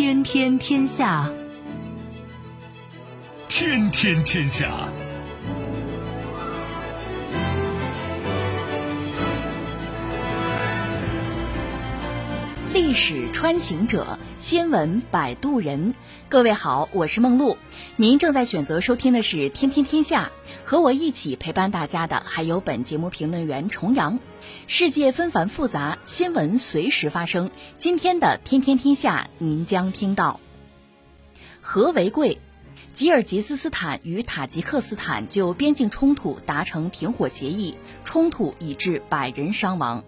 天天天下，天天天下。历史穿行者，新闻摆渡人。各位好，我是梦露。您正在选择收听的是《天天天下》，和我一起陪伴大家的还有本节目评论员重阳。世界纷繁复杂，新闻随时发生。今天的《天天天下》，您将听到：和为贵，吉尔吉斯斯坦与塔吉克斯坦就边境冲突达成停火协议，冲突已致百人伤亡。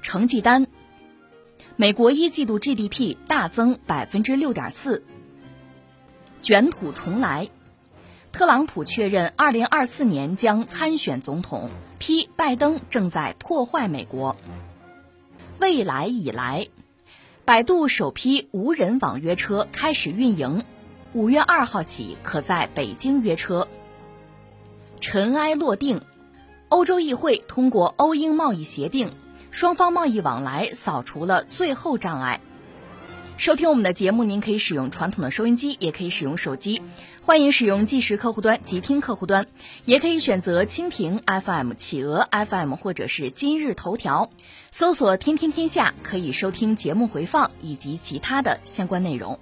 成绩单。美国一季度 GDP 大增百分之六点四，卷土重来。特朗普确认二零二四年将参选总统，批拜登正在破坏美国。未来已来，百度首批无人网约车开始运营，五月二号起可在北京约车。尘埃落定，欧洲议会通过欧英贸易协定。双方贸易往来扫除了最后障碍。收听我们的节目，您可以使用传统的收音机，也可以使用手机。欢迎使用即时客户端、即听客户端，也可以选择蜻蜓 FM、企鹅 FM 或者是今日头条，搜索“天天天下”，可以收听节目回放以及其他的相关内容。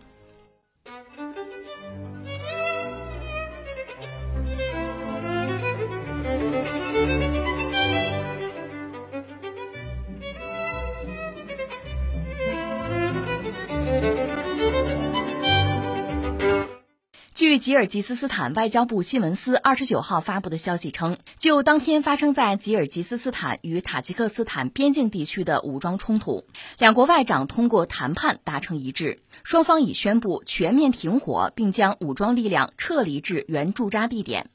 据吉尔吉斯斯坦外交部新闻司二十九号发布的消息称，就当天发生在吉尔吉斯斯坦与塔吉克斯坦边境地区的武装冲突，两国外长通过谈判达成一致，双方已宣布全面停火，并将武装力量撤离至原驻扎地点。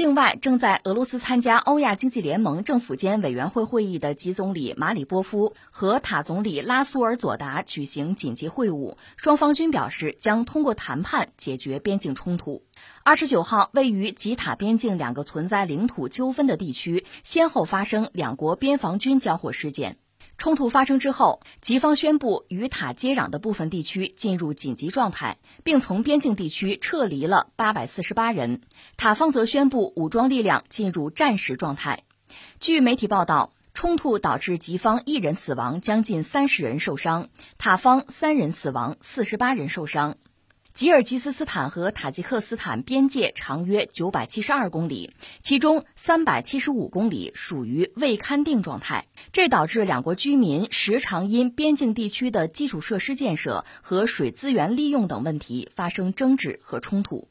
另外，正在俄罗斯参加欧亚经济联盟政府间委员会会议的吉总理马里波夫和塔总理拉苏尔佐达举行紧急会晤，双方均表示将通过谈判解决边境冲突。二十九号，位于吉塔边境两个存在领土纠纷的地区，先后发生两国边防军交火事件。冲突发生之后，吉方宣布与塔接壤的部分地区进入紧急状态，并从边境地区撤离了八百四十八人。塔方则宣布武装力量进入战时状态。据媒体报道，冲突导致吉方一人死亡，将近三十人受伤；塔方三人死亡，四十八人受伤。吉尔吉斯斯坦和塔吉克斯坦边界长约九百七十二公里，其中三百七十五公里属于未勘定状态，这导致两国居民时常因边境地区的基础设施建设和水资源利用等问题发生争执和冲突。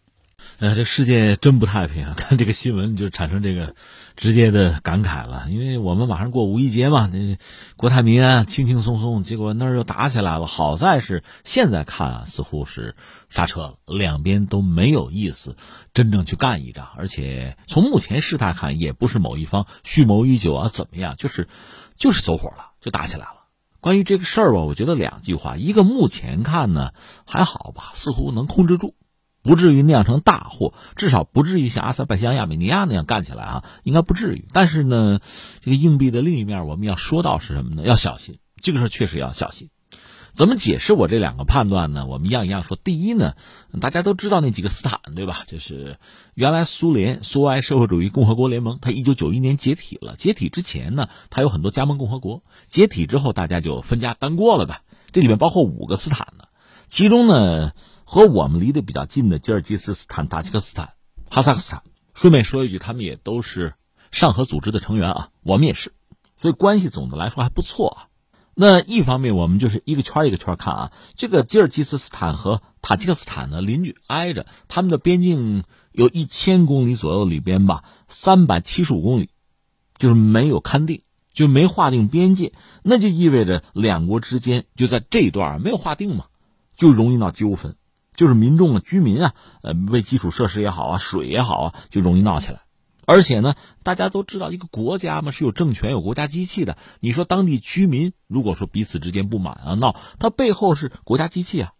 呃，这世界真不太平啊！看这个新闻就产生这个直接的感慨了，因为我们马上过五一节嘛，这国泰民安，轻轻松松，结果那儿又打起来了。好在是现在看啊，似乎是刹车了，两边都没有意思真正去干一仗，而且从目前事态看，也不是某一方蓄谋已久啊，怎么样，就是就是走火了，就打起来了。关于这个事儿吧，我觉得两句话，一个目前看呢还好吧，似乎能控制住。不至于酿成大祸，至少不至于像阿塞拜疆、亚美尼亚那样干起来啊，应该不至于。但是呢，这个硬币的另一面，我们要说到是什么呢？要小心，这个事确实要小心。怎么解释我这两个判断呢？我们一样一样说。第一呢，大家都知道那几个斯坦，对吧？就是原来苏联苏维埃社会主义共和国联盟，它一九九一年解体了。解体之前呢，它有很多加盟共和国。解体之后，大家就分家单过了吧。这里面包括五个斯坦呢，其中呢。和我们离得比较近的吉尔吉斯斯坦、塔吉克斯坦、哈萨克斯坦，顺便说一句，他们也都是上合组织的成员啊，我们也是，所以关系总的来说还不错啊。那一方面，我们就是一个圈一个圈看啊，这个吉尔吉斯斯坦和塔吉克斯坦呢邻居挨着，他们的边境有一千公里左右里边吧，三百七十五公里就是没有勘定，就没划定边界，那就意味着两国之间就在这一段没有划定嘛，就容易闹纠纷。就是民众啊，居民啊，呃，为基础设施也好啊，水也好啊，就容易闹起来。而且呢，大家都知道，一个国家嘛是有政权、有国家机器的。你说当地居民如果说彼此之间不满啊闹，它背后是国家机器啊，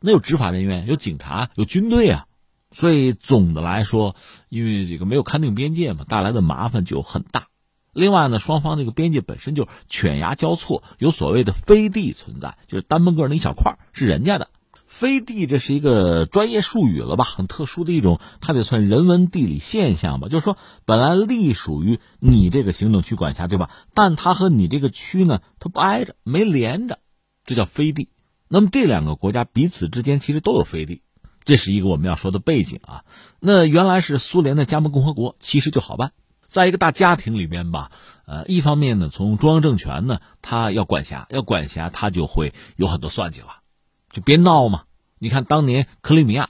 那有执法人员、有警察、有军队啊。所以总的来说，因为这个没有勘定边界嘛，带来的麻烦就很大。另外呢，双方这个边界本身就犬牙交错，有所谓的飞地存在，就是单门个那一小块是人家的。飞地这是一个专业术语了吧？很特殊的一种，它得算人文地理现象吧。就是说，本来隶属于你这个行政区管辖，对吧？但它和你这个区呢，它不挨着，没连着，这叫飞地。那么这两个国家彼此之间其实都有飞地，这是一个我们要说的背景啊。那原来是苏联的加盟共和国，其实就好办，在一个大家庭里边吧。呃，一方面呢，从中央政权呢，他要管辖，要管辖，他就会有很多算计了。就别闹嘛！你看当年克里米亚，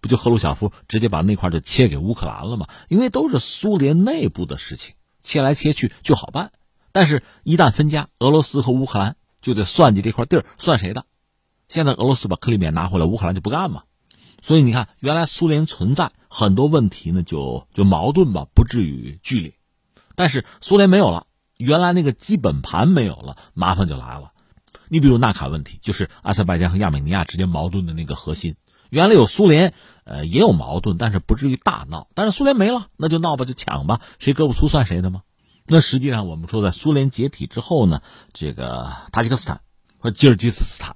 不就赫鲁晓夫直接把那块就切给乌克兰了吗？因为都是苏联内部的事情，切来切去就好办。但是，一旦分家，俄罗斯和乌克兰就得算计这块地儿算谁的。现在俄罗斯把克里米亚拿回来，乌克兰就不干嘛。所以你看，原来苏联存在很多问题呢，就就矛盾吧，不至于剧烈。但是苏联没有了，原来那个基本盘没有了，麻烦就来了。你比如纳卡问题，就是阿塞拜疆和亚美尼亚之间矛盾的那个核心。原来有苏联，呃，也有矛盾，但是不至于大闹。但是苏联没了，那就闹吧，就抢吧，谁胳膊粗算谁的吗？那实际上我们说，在苏联解体之后呢，这个塔吉克斯坦和吉尔吉斯斯坦，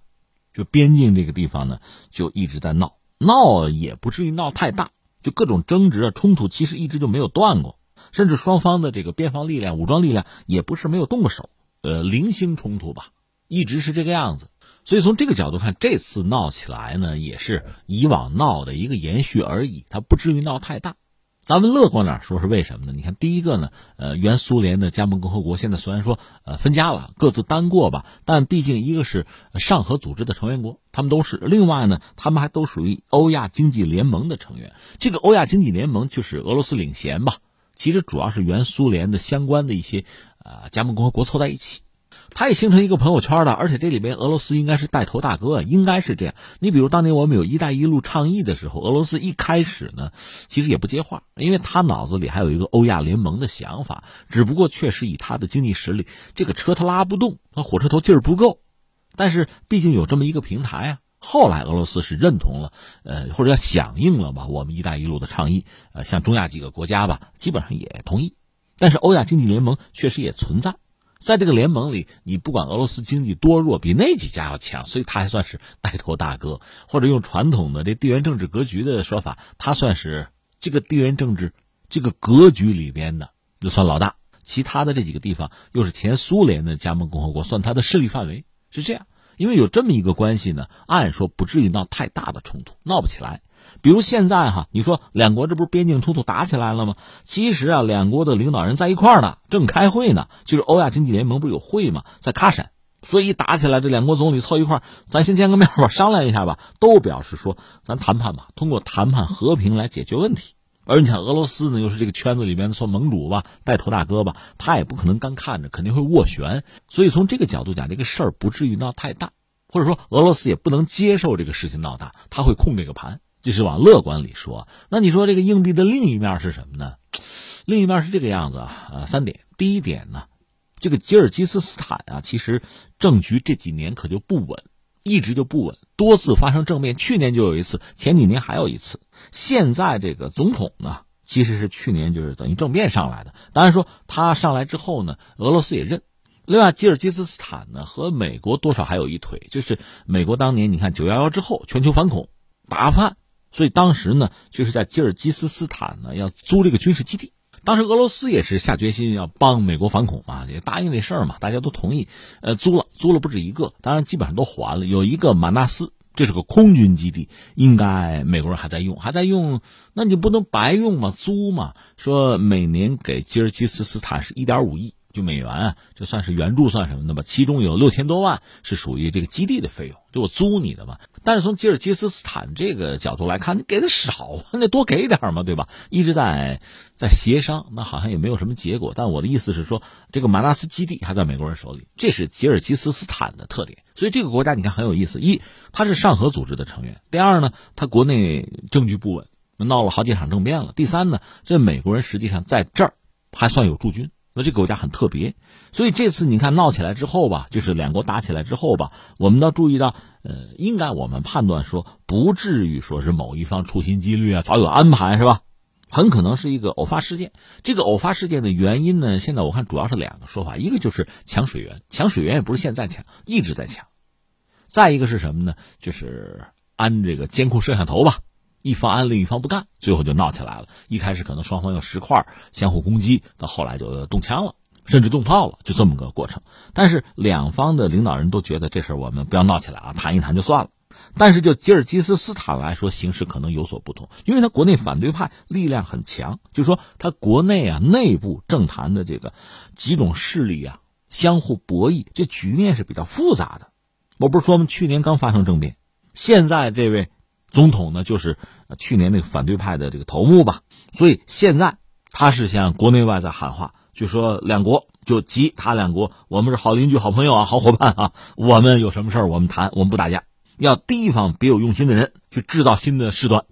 就边境这个地方呢，就一直在闹，闹也不至于闹太大，就各种争执啊、冲突，其实一直就没有断过，甚至双方的这个边防力量、武装力量也不是没有动过手，呃，零星冲突吧。一直是这个样子，所以从这个角度看，这次闹起来呢，也是以往闹的一个延续而已，它不至于闹太大。咱们乐观点说，是为什么呢？你看，第一个呢，呃，原苏联的加盟共和国现在虽然说呃分家了，各自单过吧，但毕竟一个是上合组织的成员国，他们都是；另外呢，他们还都属于欧亚经济联盟的成员。这个欧亚经济联盟就是俄罗斯领衔吧，其实主要是原苏联的相关的一些呃加盟共和国凑在一起。它也形成一个朋友圈了，而且这里边俄罗斯应该是带头大哥，应该是这样。你比如当年我们有一带一路倡议的时候，俄罗斯一开始呢，其实也不接话，因为他脑子里还有一个欧亚联盟的想法，只不过确实以他的经济实力，这个车他拉不动，他火车头劲儿不够。但是毕竟有这么一个平台啊，后来俄罗斯是认同了，呃，或者叫响应了吧，我们一带一路的倡议，呃，像中亚几个国家吧，基本上也同意。但是欧亚经济联盟确实也存在。在这个联盟里，你不管俄罗斯经济多弱，比那几家要强，所以他还算是带头大哥，或者用传统的这地缘政治格局的说法，他算是这个地缘政治这个格局里边的就算老大。其他的这几个地方又是前苏联的加盟共和国，算他的势力范围是这样。因为有这么一个关系呢，按说不至于闹太大的冲突，闹不起来。比如现在哈，你说两国这不是边境冲突打起来了吗？其实啊，两国的领导人在一块儿呢，正开会呢。就是欧亚经济联盟不是有会吗？在喀山，所以打起来，这两国总理凑一块儿，咱先见个面吧，商量一下吧。都表示说，咱谈判吧，通过谈判和平来解决问题。而你想，俄罗斯呢，又是这个圈子里面的算盟主吧，带头大哥吧，他也不可能干看着，肯定会斡旋。所以从这个角度讲，这个事儿不至于闹太大，或者说俄罗斯也不能接受这个事情闹大，他会控这个盘。这是往乐观里说，那你说这个硬币的另一面是什么呢？另一面是这个样子啊，呃，三点。第一点呢，这个吉尔吉斯斯坦啊，其实政局这几年可就不稳，一直就不稳，多次发生政变，去年就有一次，前几年还有一次。现在这个总统呢，其实是去年就是等于政变上来的。当然说他上来之后呢，俄罗斯也认。另外，吉尔吉斯斯坦呢和美国多少还有一腿，就是美国当年你看九幺幺之后全球反恐打阿富汗。所以当时呢，就是在吉尔吉斯斯坦呢要租这个军事基地。当时俄罗斯也是下决心要帮美国反恐嘛，也答应这事儿嘛，大家都同意。呃，租了，租了不止一个，当然基本上都还了。有一个马纳斯，这是个空军基地，应该美国人还在用，还在用。那你不能白用嘛，租嘛。说每年给吉尔吉斯斯坦是一点五亿。就美元啊，这算是援助算什么的吧？其中有六千多万是属于这个基地的费用，就我租你的嘛。但是从吉尔吉斯斯坦这个角度来看，你给的少，那多给点嘛，对吧？一直在在协商，那好像也没有什么结果。但我的意思是说，这个马纳斯基地还在美国人手里，这是吉尔吉斯斯坦的特点。所以这个国家你看很有意思：一，它是上合组织的成员；第二呢，它国内政局不稳，闹了好几场政变了；第三呢，这美国人实际上在这儿还算有驻军。那这个国家很特别，所以这次你看闹起来之后吧，就是两国打起来之后吧，我们要注意到，呃，应该我们判断说，不至于说是某一方处心积虑啊，早有安排是吧？很可能是一个偶发事件。这个偶发事件的原因呢，现在我看主要是两个说法，一个就是抢水源，抢水源也不是现在抢，一直在抢。再一个是什么呢？就是安这个监控摄像头吧，一方安，另一方不干，最后就闹起来了。一开始可能双方用石块相互攻击，到后来就动枪了，甚至动炮了，就这么个过程。但是两方的领导人都觉得这事我们不要闹起来啊，谈一谈就算了。但是就吉尔吉斯斯坦来说，形势可能有所不同，因为他国内反对派力量很强，就说他国内啊内部政坛的这个几种势力啊相互博弈，这局面是比较复杂的。我不是说我们去年刚发生政变，现在这位总统呢就是去年那个反对派的这个头目吧，所以现在他是向国内外在喊话，就说两国就吉他两国，我们是好邻居、好朋友啊、好伙伴啊，我们有什么事我们谈，我们不打架。要提防别有用心的人去制造新的事端。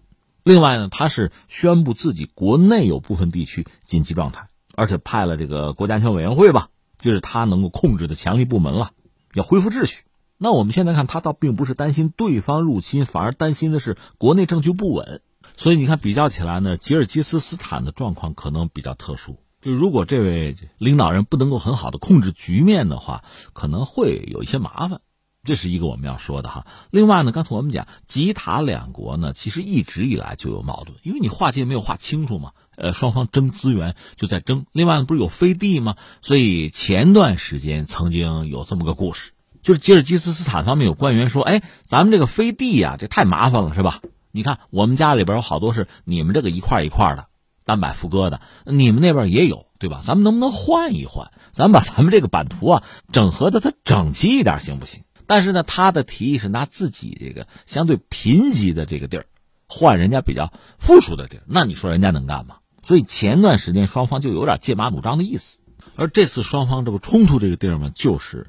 另外呢，他是宣布自己国内有部分地区紧急状态，而且派了这个国家安全委员会吧，就是他能够控制的强力部门了，要恢复秩序。那我们现在看，他倒并不是担心对方入侵，反而担心的是国内政局不稳。所以你看，比较起来呢，吉尔吉斯斯坦的状况可能比较特殊。就如果这位领导人不能够很好的控制局面的话，可能会有一些麻烦。这是一个我们要说的哈。另外呢，刚才我们讲吉塔两国呢，其实一直以来就有矛盾，因为你划界没有划清楚嘛。呃，双方争资源就在争。另外呢，不是有飞地吗？所以前段时间曾经有这么个故事，就是吉尔吉斯斯坦方面有官员说：“哎，咱们这个飞地呀，这太麻烦了，是吧？你看我们家里边有好多是你们这个一块一块的单板副歌的，你们那边也有，对吧？咱们能不能换一换？咱们把咱们这个版图啊整合的它整齐一点，行不行？”但是呢，他的提议是拿自己这个相对贫瘠的这个地儿，换人家比较富庶的地儿，那你说人家能干吗？所以前段时间双方就有点剑拔弩张的意思。而这次双方这个冲突这个地儿嘛，就是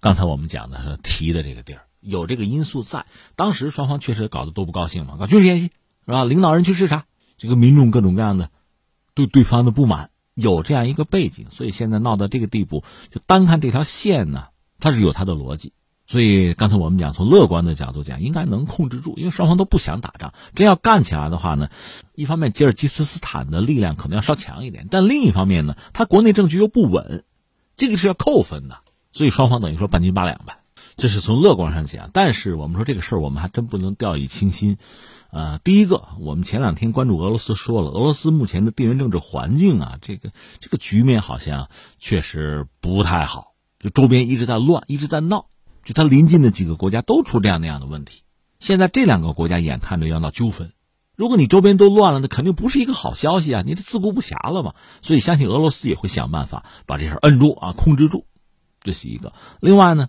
刚才我们讲的是提的这个地儿，有这个因素在。当时双方确实搞得都不高兴嘛，搞军事演习是吧？领导人去视察，这个民众各种各样的对对方的不满，有这样一个背景，所以现在闹到这个地步，就单看这条线呢，它是有它的逻辑。所以刚才我们讲，从乐观的角度讲，应该能控制住，因为双方都不想打仗。真要干起来的话呢，一方面吉尔吉斯斯坦的力量可能要稍强一点，但另一方面呢，他国内政局又不稳，这个是要扣分的。所以双方等于说半斤八两吧，这是从乐观上讲。但是我们说这个事儿，我们还真不能掉以轻心。呃，第一个，我们前两天关注俄罗斯说了，俄罗斯目前的地缘政治环境啊，这个这个局面好像确实不太好，就周边一直在乱，一直在闹。就他临近的几个国家都出这样那样的问题，现在这两个国家眼看着要闹纠纷，如果你周边都乱了，那肯定不是一个好消息啊！你这自顾不暇了嘛。所以相信俄罗斯也会想办法把这事摁住啊，控制住，这是一个。另外呢，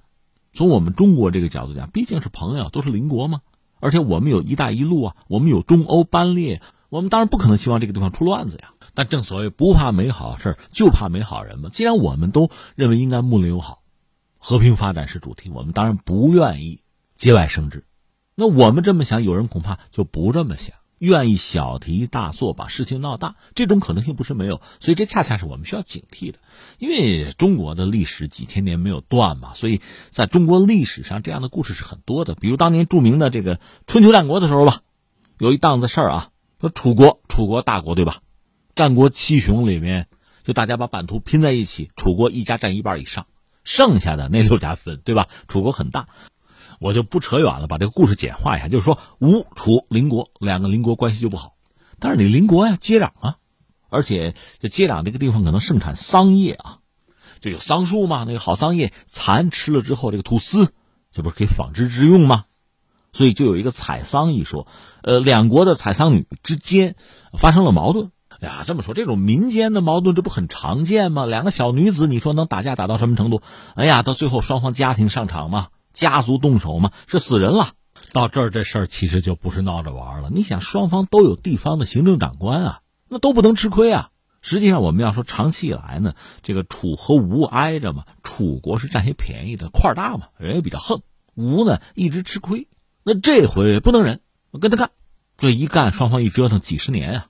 从我们中国这个角度讲，毕竟是朋友，都是邻国嘛，而且我们有一带一路啊，我们有中欧班列，我们当然不可能希望这个地方出乱子呀。但正所谓不怕没好事就怕没好人嘛。既然我们都认为应该睦邻友好。和平发展是主题，我们当然不愿意节外生枝。那我们这么想，有人恐怕就不这么想，愿意小题大做，把事情闹大，这种可能性不是没有。所以这恰恰是我们需要警惕的，因为中国的历史几千年没有断嘛，所以在中国历史上这样的故事是很多的。比如当年著名的这个春秋战国的时候吧，有一档子事儿啊，说楚国，楚国大国对吧？战国七雄里面，就大家把版图拼在一起，楚国一家占一半以上。剩下的那六家分，对吧？楚国很大，我就不扯远了，把这个故事简化一下，就是说吴楚邻国两个邻国关系就不好，但是你邻国呀接壤啊，而且这接壤这个地方可能盛产桑叶啊，就有桑树嘛，那个好桑叶蚕吃了之后，这个吐丝，这不是可以纺织之用吗？所以就有一个采桑一说，呃，两国的采桑女之间发生了矛盾。哎呀，这么说，这种民间的矛盾，这不很常见吗？两个小女子，你说能打架打到什么程度？哎呀，到最后双方家庭上场嘛，家族动手嘛，是死人了。到这儿这事儿其实就不是闹着玩了。你想，双方都有地方的行政长官啊，那都不能吃亏啊。实际上，我们要说长期以来呢，这个楚和吴挨着嘛，楚国是占些便宜的，块大嘛，人也比较横。吴呢一直吃亏，那这回不能忍，跟他干。这一干，双方一折腾几十年啊。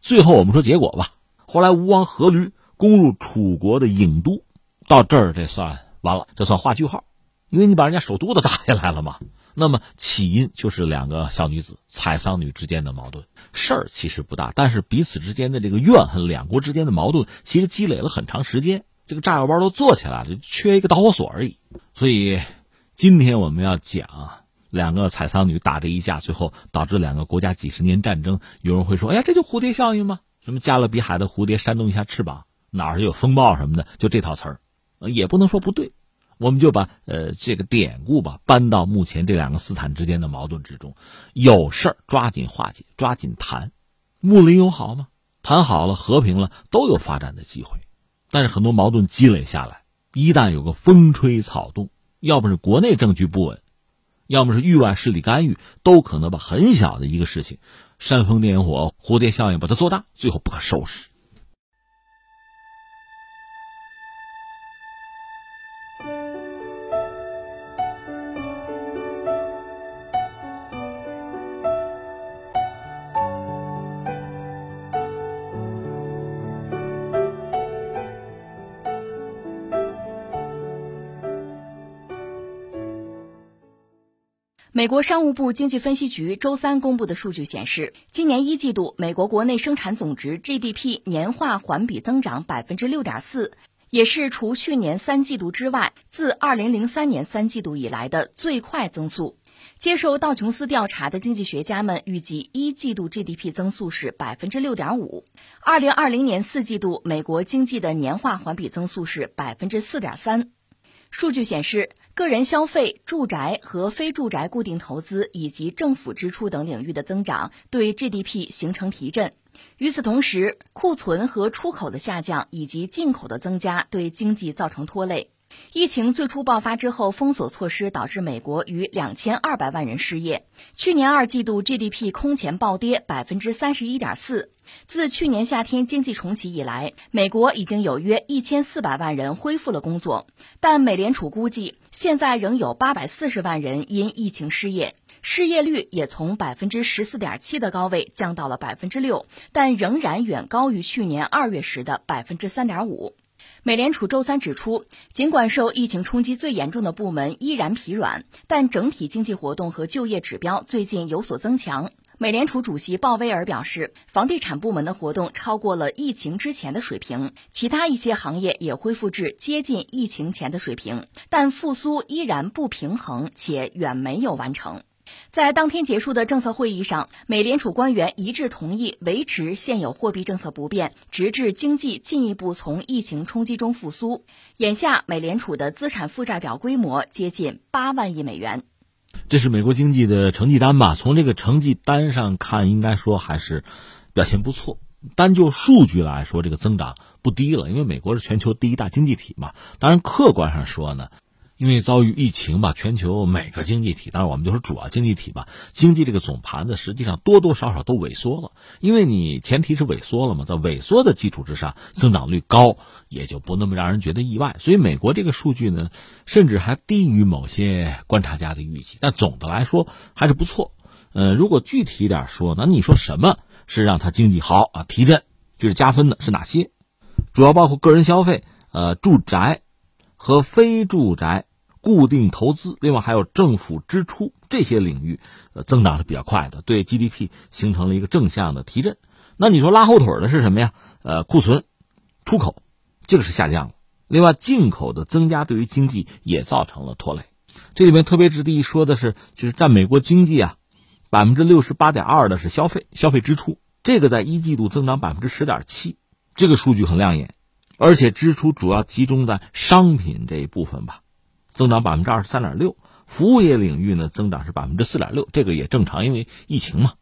最后我们说结果吧。后来吴王阖闾攻入楚国的郢都，到这儿这算完了，这算画句号，因为你把人家首都都打下来了嘛。那么起因就是两个小女子采桑女之间的矛盾，事儿其实不大，但是彼此之间的这个怨恨，两国之间的矛盾其实积累了很长时间，这个炸药包都做起来了，就缺一个导火索而已。所以今天我们要讲两个采桑女打这一架，最后导致两个国家几十年战争。有人会说：“哎呀，这就蝴蝶效应吗？什么加勒比海的蝴蝶扇动一下翅膀，哪儿就有风暴什么的？就这套词儿，也不能说不对。我们就把呃这个典故吧搬到目前这两个斯坦之间的矛盾之中，有事儿抓紧化解，抓紧谈。睦邻友好吗？谈好了，和平了，都有发展的机会。但是很多矛盾积累下来，一旦有个风吹草动，要么是国内政局不稳。”要么是域外势力干预，都可能把很小的一个事情，煽风点火、蝴蝶效应把它做大，最后不可收拾。美国商务部经济分析局周三公布的数据显示，今年一季度美国国内生产总值 GDP 年化环比增长百分之六点四，也是除去年三季度之外，自二零零三年三季度以来的最快增速。接受道琼斯调查的经济学家们预计，一季度 GDP 增速是百分之六点五。二零二零年四季度美国经济的年化环比增速是百分之四点三。数据显示，个人消费、住宅和非住宅固定投资以及政府支出等领域的增长对 GDP 形成提振。与此同时，库存和出口的下降以及进口的增加对经济造成拖累。疫情最初爆发之后，封锁措施导致美国逾两千二百万人失业。去年二季度 GDP 空前暴跌百分之三十一点四。自去年夏天经济重启以来，美国已经有约一千四百万人恢复了工作，但美联储估计现在仍有八百四十万人因疫情失业，失业率也从百分之十四点七的高位降到了百分之六，但仍然远高于去年二月时的百分之三点五。美联储周三指出，尽管受疫情冲击最严重的部门依然疲软，但整体经济活动和就业指标最近有所增强。美联储主席鲍威尔表示，房地产部门的活动超过了疫情之前的水平，其他一些行业也恢复至接近疫情前的水平，但复苏依然不平衡且远没有完成。在当天结束的政策会议上，美联储官员一致同意维持现有货币政策不变，直至经济进一步从疫情冲击中复苏。眼下，美联储的资产负债表规模接近八万亿美元。这是美国经济的成绩单吧？从这个成绩单上看，应该说还是表现不错。单就数据来说，这个增长不低了，因为美国是全球第一大经济体嘛。当然，客观上说呢。因为遭遇疫情吧，全球每个经济体，当然我们就是主要经济体吧，经济这个总盘子实际上多多少少都萎缩了。因为你前提是萎缩了嘛，在萎缩的基础之上，增长率高也就不那么让人觉得意外。所以美国这个数据呢，甚至还低于某些观察家的预期，但总的来说还是不错。呃，如果具体一点说，那你说什么是让它经济好啊提振，就是加分的是哪些？主要包括个人消费、呃住宅和非住宅。固定投资，另外还有政府支出这些领域，呃，增长是比较快的，对 GDP 形成了一个正向的提振。那你说拉后腿的是什么呀？呃，库存、出口，这个是下降了。另外，进口的增加对于经济也造成了拖累。这里面特别值得一说的是，就是占美国经济啊百分之六十八点二的是消费，消费支出，这个在一季度增长百分之十点七，这个数据很亮眼，而且支出主要集中在商品这一部分吧。增长百分之二十三点六，服务业领域呢增长是百分之四点六，这个也正常，因为疫情嘛。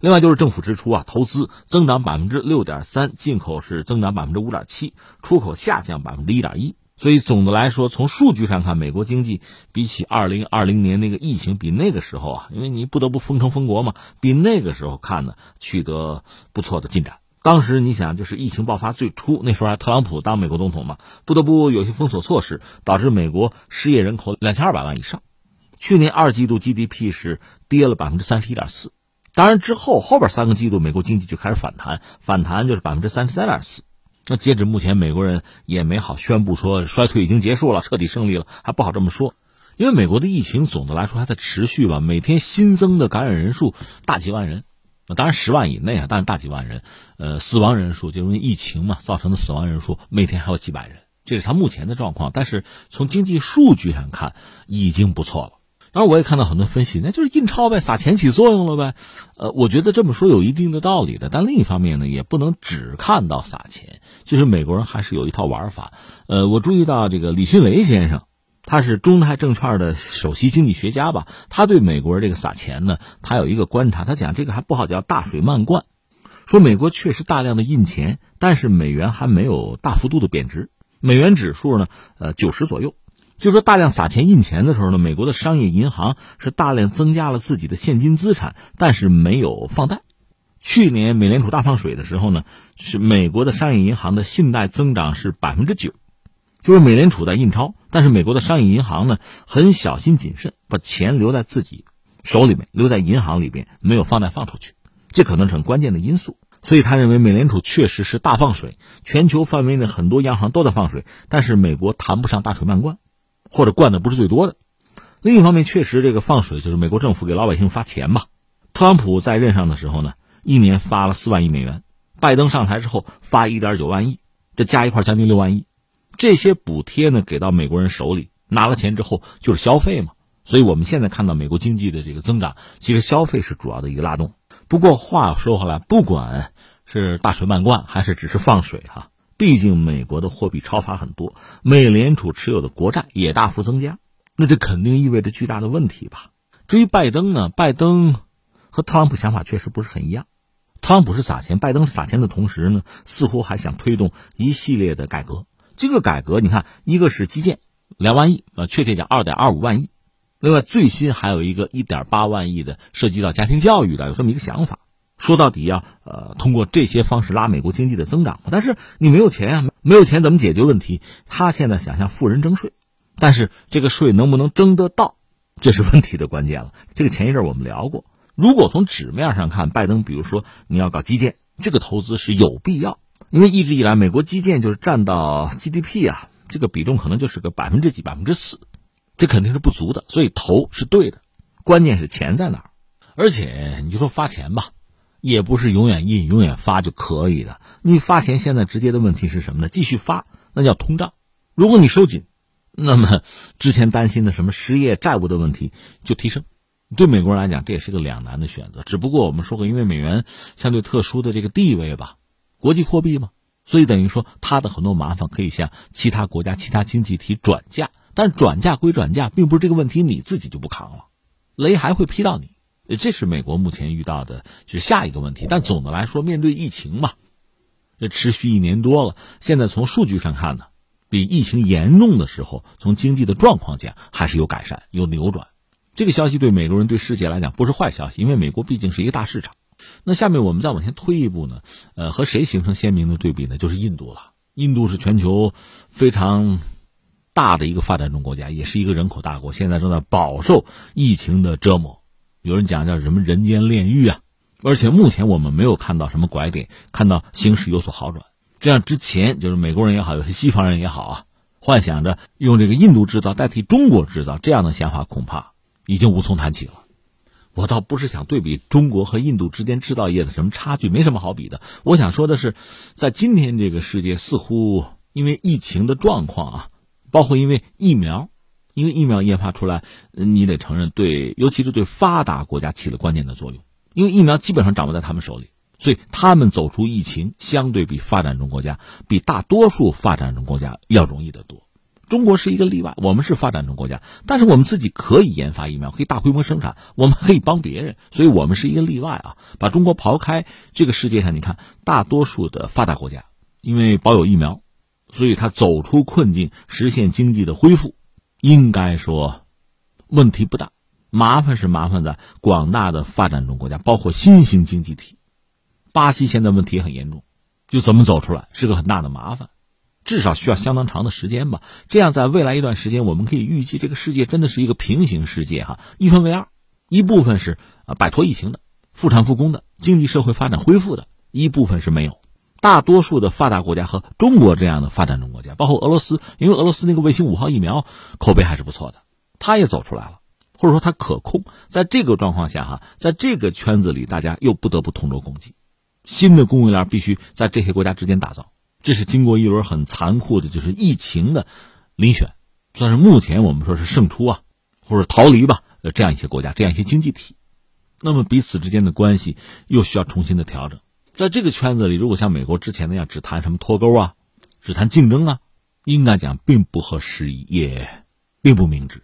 另外就是政府支出啊，投资增长百分之六点三，进口是增长百分之五点七，出口下降百分之一点一。所以总的来说，从数据上看，美国经济比起二零二零年那个疫情，比那个时候啊，因为你不得不封城封国嘛，比那个时候看呢，取得不错的进展。当时你想，就是疫情爆发最初那时候，还特朗普当美国总统嘛，不得不有些封锁措施，导致美国失业人口两千二百万以上。去年二季度 GDP 是跌了百分之三十一点四，当然之后后边三个季度美国经济就开始反弹，反弹就是百分之三十三点四。那截止目前，美国人也没好宣布说衰退已经结束了，彻底胜利了，还不好这么说，因为美国的疫情总的来说还在持续吧，每天新增的感染人数大几万人。当然十万以内啊，但是大几万人，呃，死亡人数就因为疫情嘛造成的死亡人数每天还有几百人，这是他目前的状况。但是从经济数据上看，已经不错了。当然，我也看到很多分析，那就是印钞呗，撒钱起作用了呗。呃，我觉得这么说有一定的道理的。但另一方面呢，也不能只看到撒钱，就是美国人还是有一套玩法。呃，我注意到这个李迅雷先生，他是中泰证券的首席经济学家吧？他对美国这个撒钱呢，他有一个观察，他讲这个还不好叫大水漫灌，说美国确实大量的印钱，但是美元还没有大幅度的贬值，美元指数呢，呃，九十左右。就说大量撒钱印钱的时候呢，美国的商业银行是大量增加了自己的现金资产，但是没有放贷。去年美联储大放水的时候呢，是美国的商业银行的信贷增长是百分之九，就是美联储在印钞，但是美国的商业银行呢很小心谨慎，把钱留在自己手里面，留在银行里边，没有放贷放出去，这可能是很关键的因素。所以他认为美联储确实是大放水，全球范围内很多央行都在放水，但是美国谈不上大水漫灌。或者灌的不是最多的，另一方面，确实这个放水就是美国政府给老百姓发钱吧。特朗普在任上的时候呢，一年发了四万亿美元；拜登上台之后发一点九万亿，这加一块将近六万亿。这些补贴呢给到美国人手里，拿了钱之后就是消费嘛。所以我们现在看到美国经济的这个增长，其实消费是主要的一个拉动。不过话说回来，不管是大水漫灌还是只是放水哈。毕竟美国的货币超发很多，美联储持有的国债也大幅增加，那这肯定意味着巨大的问题吧？至于拜登呢？拜登和特朗普想法确实不是很一样。特朗普是撒钱，拜登撒钱的同时呢，似乎还想推动一系列的改革。这个改革，你看，一个是基建，两万亿，呃，确切讲二点二五万亿；另外，最新还有一个一点八万亿的，涉及到家庭教育的，有这么一个想法。说到底要呃通过这些方式拉美国经济的增长，但是你没有钱啊，没有钱怎么解决问题？他现在想向富人征税，但是这个税能不能征得到，这是问题的关键了。这个前一阵我们聊过，如果从纸面上看，拜登比如说你要搞基建，这个投资是有必要，因为一直以来美国基建就是占到 GDP 啊，这个比重可能就是个百分之几、百分之四，这肯定是不足的，所以投是对的，关键是钱在哪儿，而且你就说发钱吧。也不是永远印、永远发就可以的。你发钱现在直接的问题是什么呢？继续发，那叫通胀。如果你收紧，那么之前担心的什么失业、债务的问题就提升。对美国人来讲，这也是个两难的选择。只不过我们说过，因为美元相对特殊的这个地位吧，国际货币嘛，所以等于说它的很多麻烦可以向其他国家、其他经济体转嫁。但转嫁归转嫁，并不是这个问题你自己就不扛了，雷还会劈到你。这是美国目前遇到的，就是下一个问题。但总的来说，面对疫情嘛，这持续一年多了，现在从数据上看呢，比疫情严重的时候，从经济的状况讲还是有改善、有扭转。这个消息对美国人、对世界来讲不是坏消息，因为美国毕竟是一个大市场。那下面我们再往前推一步呢，呃，和谁形成鲜明的对比呢？就是印度了。印度是全球非常大的一个发展中国家，也是一个人口大国，现在正在饱受疫情的折磨。有人讲叫什么人间炼狱啊，而且目前我们没有看到什么拐点，看到形势有所好转。这样之前就是美国人也好，有些西方人也好啊，幻想着用这个印度制造代替中国制造这样的想法，恐怕已经无从谈起了。我倒不是想对比中国和印度之间制造业的什么差距，没什么好比的。我想说的是，在今天这个世界，似乎因为疫情的状况啊，包括因为疫苗。因为疫苗研发出来，你得承认，对，尤其是对发达国家起了关键的作用。因为疫苗基本上掌握在他们手里，所以他们走出疫情，相对比发展中国家，比大多数发展中国家要容易得多。中国是一个例外，我们是发展中国家，但是我们自己可以研发疫苗，可以大规模生产，我们可以帮别人，所以我们是一个例外啊。把中国刨开，这个世界上，你看，大多数的发达国家，因为保有疫苗，所以他走出困境，实现经济的恢复。应该说，问题不大。麻烦是麻烦在广大的发展中国家，包括新兴经济体。巴西现在问题很严重，就怎么走出来是个很大的麻烦，至少需要相当长的时间吧。这样，在未来一段时间，我们可以预计，这个世界真的是一个平行世界哈，一分为二，一部分是啊摆脱疫情的、复产复工的、经济社会发展恢复的，一部分是没有。大多数的发达国家和中国这样的发展中国家，包括俄罗斯，因为俄罗斯那个卫星五号疫苗口碑还是不错的，它也走出来了，或者说它可控。在这个状况下，哈，在这个圈子里，大家又不得不同舟共济，新的供应链必须在这些国家之间打造。这是经过一轮很残酷的，就是疫情的遴选，算是目前我们说是胜出啊，或者逃离吧，呃这样一些国家，这样一些经济体，那么彼此之间的关系又需要重新的调整。在这个圈子里，如果像美国之前那样只谈什么脱钩啊，只谈竞争啊，应该讲并不合时宜，也并不明智。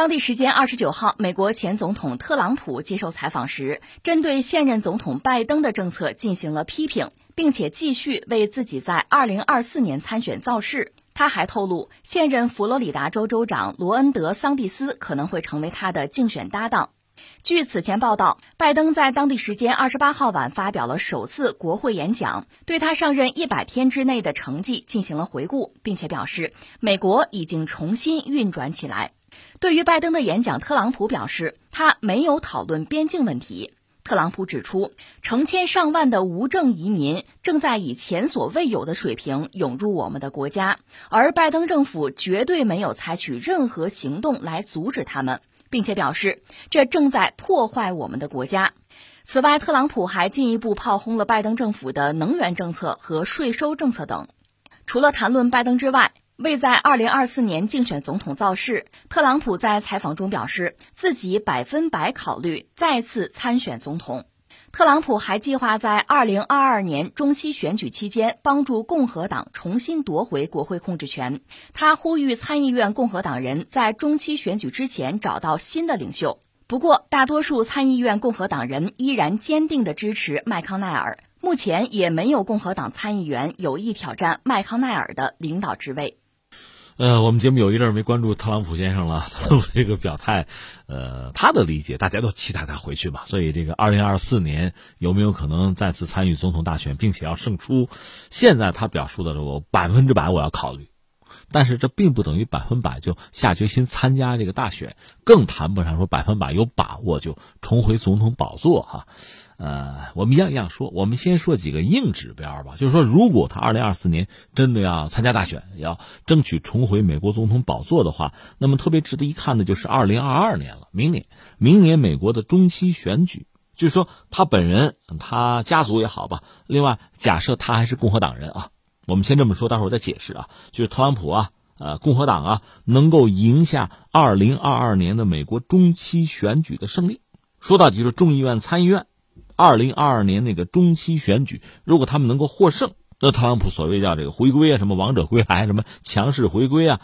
当地时间二十九号，美国前总统特朗普接受采访时，针对现任总统拜登的政策进行了批评，并且继续为自己在二零二四年参选造势。他还透露，现任佛罗里达州州长罗恩德·桑蒂斯可能会成为他的竞选搭档。据此前报道，拜登在当地时间二十八号晚发表了首次国会演讲，对他上任一百天之内的成绩进行了回顾，并且表示美国已经重新运转起来。对于拜登的演讲，特朗普表示他没有讨论边境问题。特朗普指出，成千上万的无证移民正在以前所未有的水平涌入我们的国家，而拜登政府绝对没有采取任何行动来阻止他们，并且表示这正在破坏我们的国家。此外，特朗普还进一步炮轰了拜登政府的能源政策和税收政策等。除了谈论拜登之外，为在二零二四年竞选总统造势，特朗普在采访中表示，自己百分百考虑再次参选总统。特朗普还计划在二零二二年中期选举期间帮助共和党重新夺回国会控制权。他呼吁参议院共和党人在中期选举之前找到新的领袖。不过，大多数参议院共和党人依然坚定地支持麦康奈尔。目前也没有共和党参议员有意挑战麦康奈尔的领导职位。呃，我们节目有一阵儿没关注特朗普先生了，特朗普这个表态，呃，他的理解大家都期待他回去吧，所以这个二零二四年有没有可能再次参与总统大选，并且要胜出？现在他表述的是我百分之百我要考虑，但是这并不等于百分百就下决心参加这个大选，更谈不上说百分百有把握就重回总统宝座哈。呃，我们一样一样说，我们先说几个硬指标吧。就是说，如果他二零二四年真的要参加大选，要争取重回美国总统宝座的话，那么特别值得一看的就是二零二二年了，明年，明年美国的中期选举。就是说，他本人、他家族也好吧。另外，假设他还是共和党人啊，我们先这么说，待会儿再解释啊。就是特朗普啊，呃，共和党啊，能够赢下二零二二年的美国中期选举的胜利。说到底就，是众议院、参议院。二零二二年那个中期选举，如果他们能够获胜，那特朗普所谓叫这个回归啊，什么王者归来，什么强势回归啊，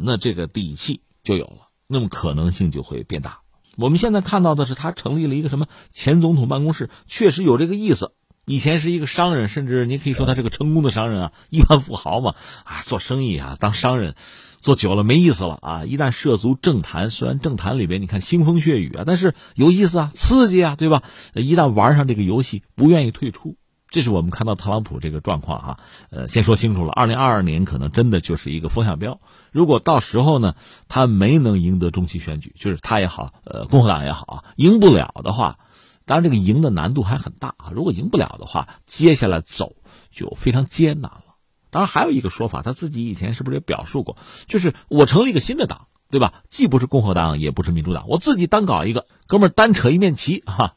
那这个底气就有了，那么可能性就会变大。我们现在看到的是，他成立了一个什么前总统办公室，确实有这个意思。以前是一个商人，甚至你可以说他是个成功的商人啊，亿万富豪嘛，啊，做生意啊，当商人。做久了没意思了啊！一旦涉足政坛，虽然政坛里边你看腥风血雨啊，但是有意思啊，刺激啊，对吧？一旦玩上这个游戏，不愿意退出，这是我们看到特朗普这个状况啊。呃，先说清楚了，二零二二年可能真的就是一个风向标。如果到时候呢，他没能赢得中期选举，就是他也好，呃，共和党也好，赢不了的话，当然这个赢的难度还很大啊。如果赢不了的话，接下来走就非常艰难了。当然，还有一个说法，他自己以前是不是也表述过？就是我成立一个新的党，对吧？既不是共和党，也不是民主党，我自己单搞一个，哥们儿单扯一面旗哈。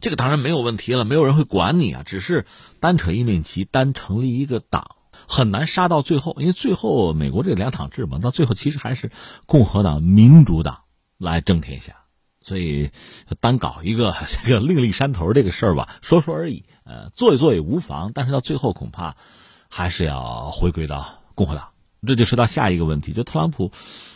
这个当然没有问题了，没有人会管你啊。只是单扯一面旗，单成立一个党，很难杀到最后，因为最后美国这两党制嘛，到最后其实还是共和党、民主党来争天下。所以单搞一个 这个另立山头这个事儿吧，说说而已，呃，做一做也无妨。但是到最后恐怕。还是要回归到共和党，这就说到下一个问题。就特朗普，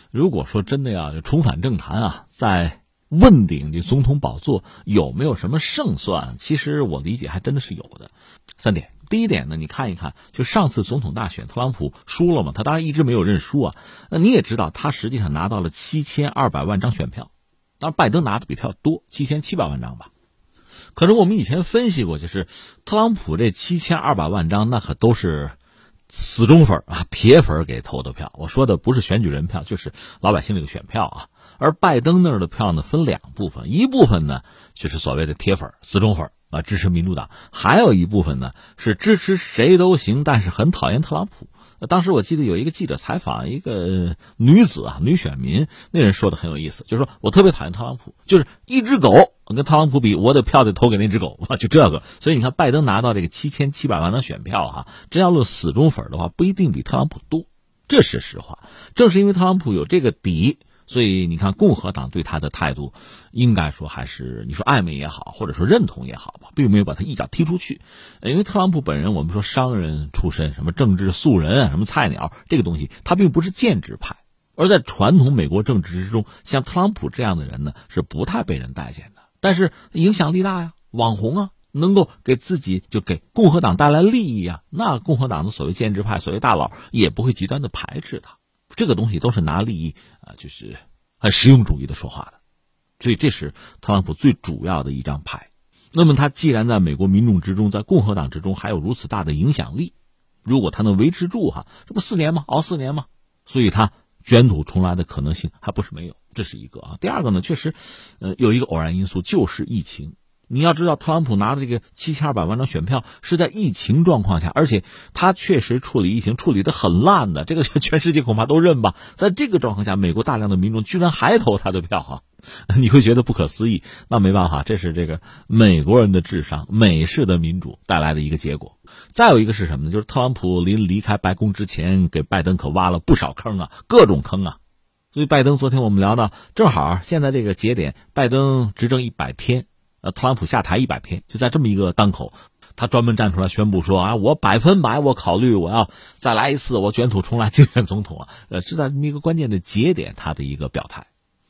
如果说真的要重返政坛啊，在问鼎这总统宝座，有没有什么胜算？其实我理解还真的是有的。三点，第一点呢，你看一看，就上次总统大选，特朗普输了嘛？他当然一直没有认输啊。那你也知道，他实际上拿到了七千二百万张选票，当然拜登拿的比他要多，七千七百万张吧。可是我们以前分析过，就是特朗普这七千二百万张，那可都是死忠粉啊、铁粉给投的票。我说的不是选举人票，就是老百姓这个选票啊。而拜登那儿的票呢，分两部分，一部分呢就是所谓的铁粉、死忠粉啊，支持民主党；还有一部分呢是支持谁都行，但是很讨厌特朗普。当时我记得有一个记者采访一个女子啊，女选民，那人说的很有意思，就是说我特别讨厌特朗普，就是一只狗跟特朗普比，我的票得投给那只狗，就这个。所以你看，拜登拿到这个七千七百万的选票哈，真要论死忠粉的话，不一定比特朗普多，这是实话。正是因为特朗普有这个底。所以你看，共和党对他的态度，应该说还是你说暧昧也好，或者说认同也好吧，并没有把他一脚踢出去。因为特朗普本人，我们说商人出身，什么政治素人啊，什么菜鸟，这个东西他并不是建制派。而在传统美国政治之中，像特朗普这样的人呢，是不太被人待见的。但是影响力大呀，网红啊，能够给自己就给共和党带来利益啊，那共和党的所谓建制派、所谓大佬也不会极端的排斥他。这个东西都是拿利益啊，就是很实用主义的说话的，所以这是特朗普最主要的一张牌。那么他既然在美国民众之中，在共和党之中还有如此大的影响力，如果他能维持住哈，这不四年吗？熬四年吗？所以他卷土重来的可能性还不是没有，这是一个啊。第二个呢，确实，呃，有一个偶然因素就是疫情。你要知道，特朗普拿的这个七千二百万张选票是在疫情状况下，而且他确实处理疫情处理的很烂的，这个 全世界恐怕都认吧。在这个状况下，美国大量的民众居然还投他的票哈，你会觉得不可思议。那没办法，这是这个美国人的智商、美式的民主带来的一个结果。再有一个是什么呢？就是特朗普临离开白宫之前，给拜登可挖了不少坑啊，各种坑啊。所以拜登昨天我们聊到，正好现在这个节点，拜登执政一百天。呃，特朗普下台一百天，就在这么一个当口，他专门站出来宣布说：“啊，我百分百我考虑我要再来一次，我卷土重来竞选总统啊！”呃，是在这么一个关键的节点，他的一个表态。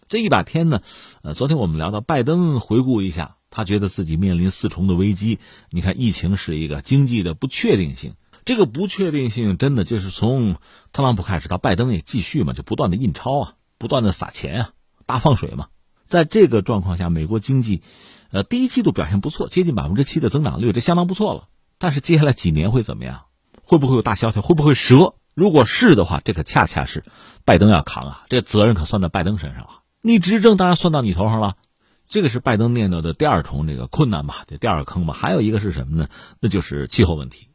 这一百天呢，呃，昨天我们聊到拜登回顾一下，他觉得自己面临四重的危机。你看，疫情是一个经济的不确定性，这个不确定性真的就是从特朗普开始到拜登也继续嘛，就不断的印钞啊，不断的撒钱啊，大放水嘛。在这个状况下，美国经济。呃，第一季度表现不错，接近百分之七的增长率，这相当不错了。但是接下来几年会怎么样？会不会有大萧条？会不会折？如果是的话，这可恰恰是拜登要扛啊，这责任可算在拜登身上了。你执政当然算到你头上了，这个是拜登念叨的第二重这个困难吧，这第二个坑吧。还有一个是什么呢？那就是气候问题，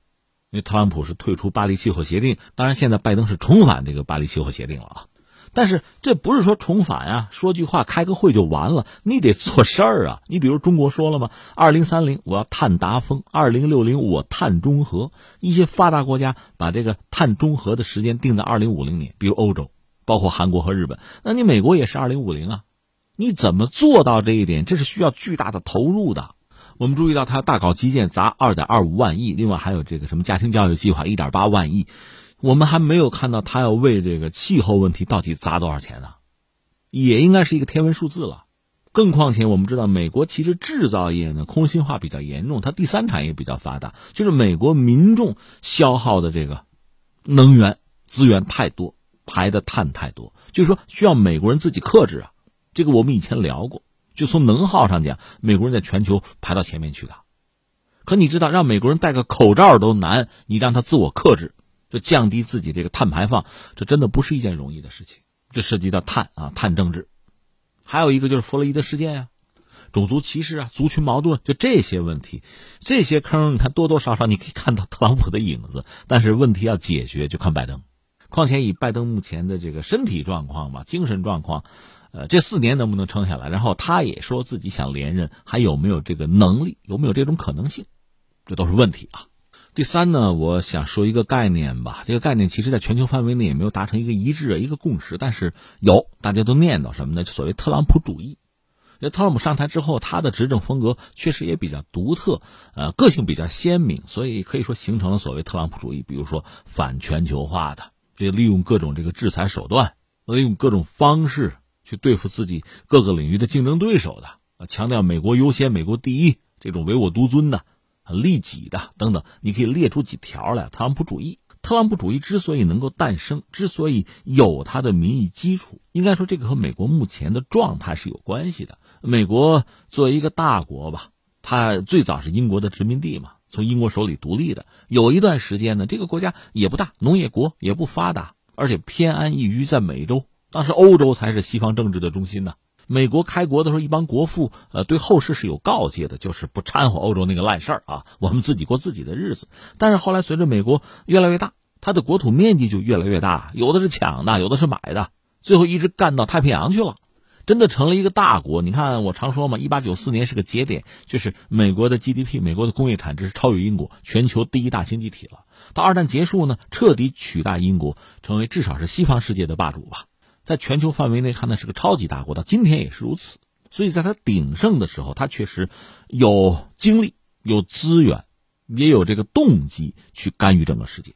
因为特朗普是退出巴黎气候协定，当然现在拜登是重返这个巴黎气候协定了啊。但是这不是说重返啊，说句话开个会就完了，你得做事儿啊。你比如中国说了吗？二零三零我要碳达峰，二零六零我碳中和。一些发达国家把这个碳中和的时间定在二零五零年，比如欧洲，包括韩国和日本。那你美国也是二零五零啊？你怎么做到这一点？这是需要巨大的投入的。我们注意到他大搞基建砸二点二五万亿，另外还有这个什么家庭教育计划一点八万亿。我们还没有看到他要为这个气候问题到底砸多少钱呢，也应该是一个天文数字了。更况且我们知道，美国其实制造业呢空心化比较严重，它第三产业比较发达，就是美国民众消耗的这个能源资源太多，排的碳太多，就是说需要美国人自己克制啊。这个我们以前聊过，就从能耗上讲，美国人在全球排到前面去的。可你知道，让美国人戴个口罩都难，你让他自我克制。就降低自己这个碳排放，这真的不是一件容易的事情。这涉及到碳啊，碳政治，还有一个就是弗洛伊德事件呀，种族歧视啊，族群矛盾，就这些问题，这些坑，你看多多少少你可以看到特朗普的影子。但是问题要解决，就看拜登。况且以拜登目前的这个身体状况嘛，精神状况，呃，这四年能不能撑下来？然后他也说自己想连任，还有没有这个能力？有没有这种可能性？这都是问题啊。第三呢，我想说一个概念吧。这个概念其实在全球范围内也没有达成一个一致、一个共识，但是有大家都念叨什么呢？所谓特朗普主义。那特朗普上台之后，他的执政风格确实也比较独特，呃，个性比较鲜明，所以可以说形成了所谓特朗普主义。比如说反全球化的，这利用各种这个制裁手段，利用各种方式去对付自己各个领域的竞争对手的，强调美国优先、美国第一这种唯我独尊的。利己的等等，你可以列出几条来。特朗普主义，特朗普主义之所以能够诞生，之所以有它的民意基础，应该说这个和美国目前的状态是有关系的。美国作为一个大国吧，它最早是英国的殖民地嘛，从英国手里独立的。有一段时间呢，这个国家也不大，农业国也不发达，而且偏安一隅在美洲。当时欧洲才是西方政治的中心呢。美国开国的时候，一帮国父，呃，对后世是有告诫的，就是不掺和欧洲那个烂事儿啊，我们自己过自己的日子。但是后来随着美国越来越大，它的国土面积就越来越大，有的是抢的，有的是买的，最后一直干到太平洋去了，真的成了一个大国。你看，我常说嘛，一八九四年是个节点，就是美国的 GDP，美国的工业产值是超越英国，全球第一大经济体了。到二战结束呢，彻底取代英国，成为至少是西方世界的霸主吧。在全球范围内看，那是个超级大国，到今天也是如此。所以，在它鼎盛的时候，它确实有精力、有资源，也有这个动机去干预整个世界。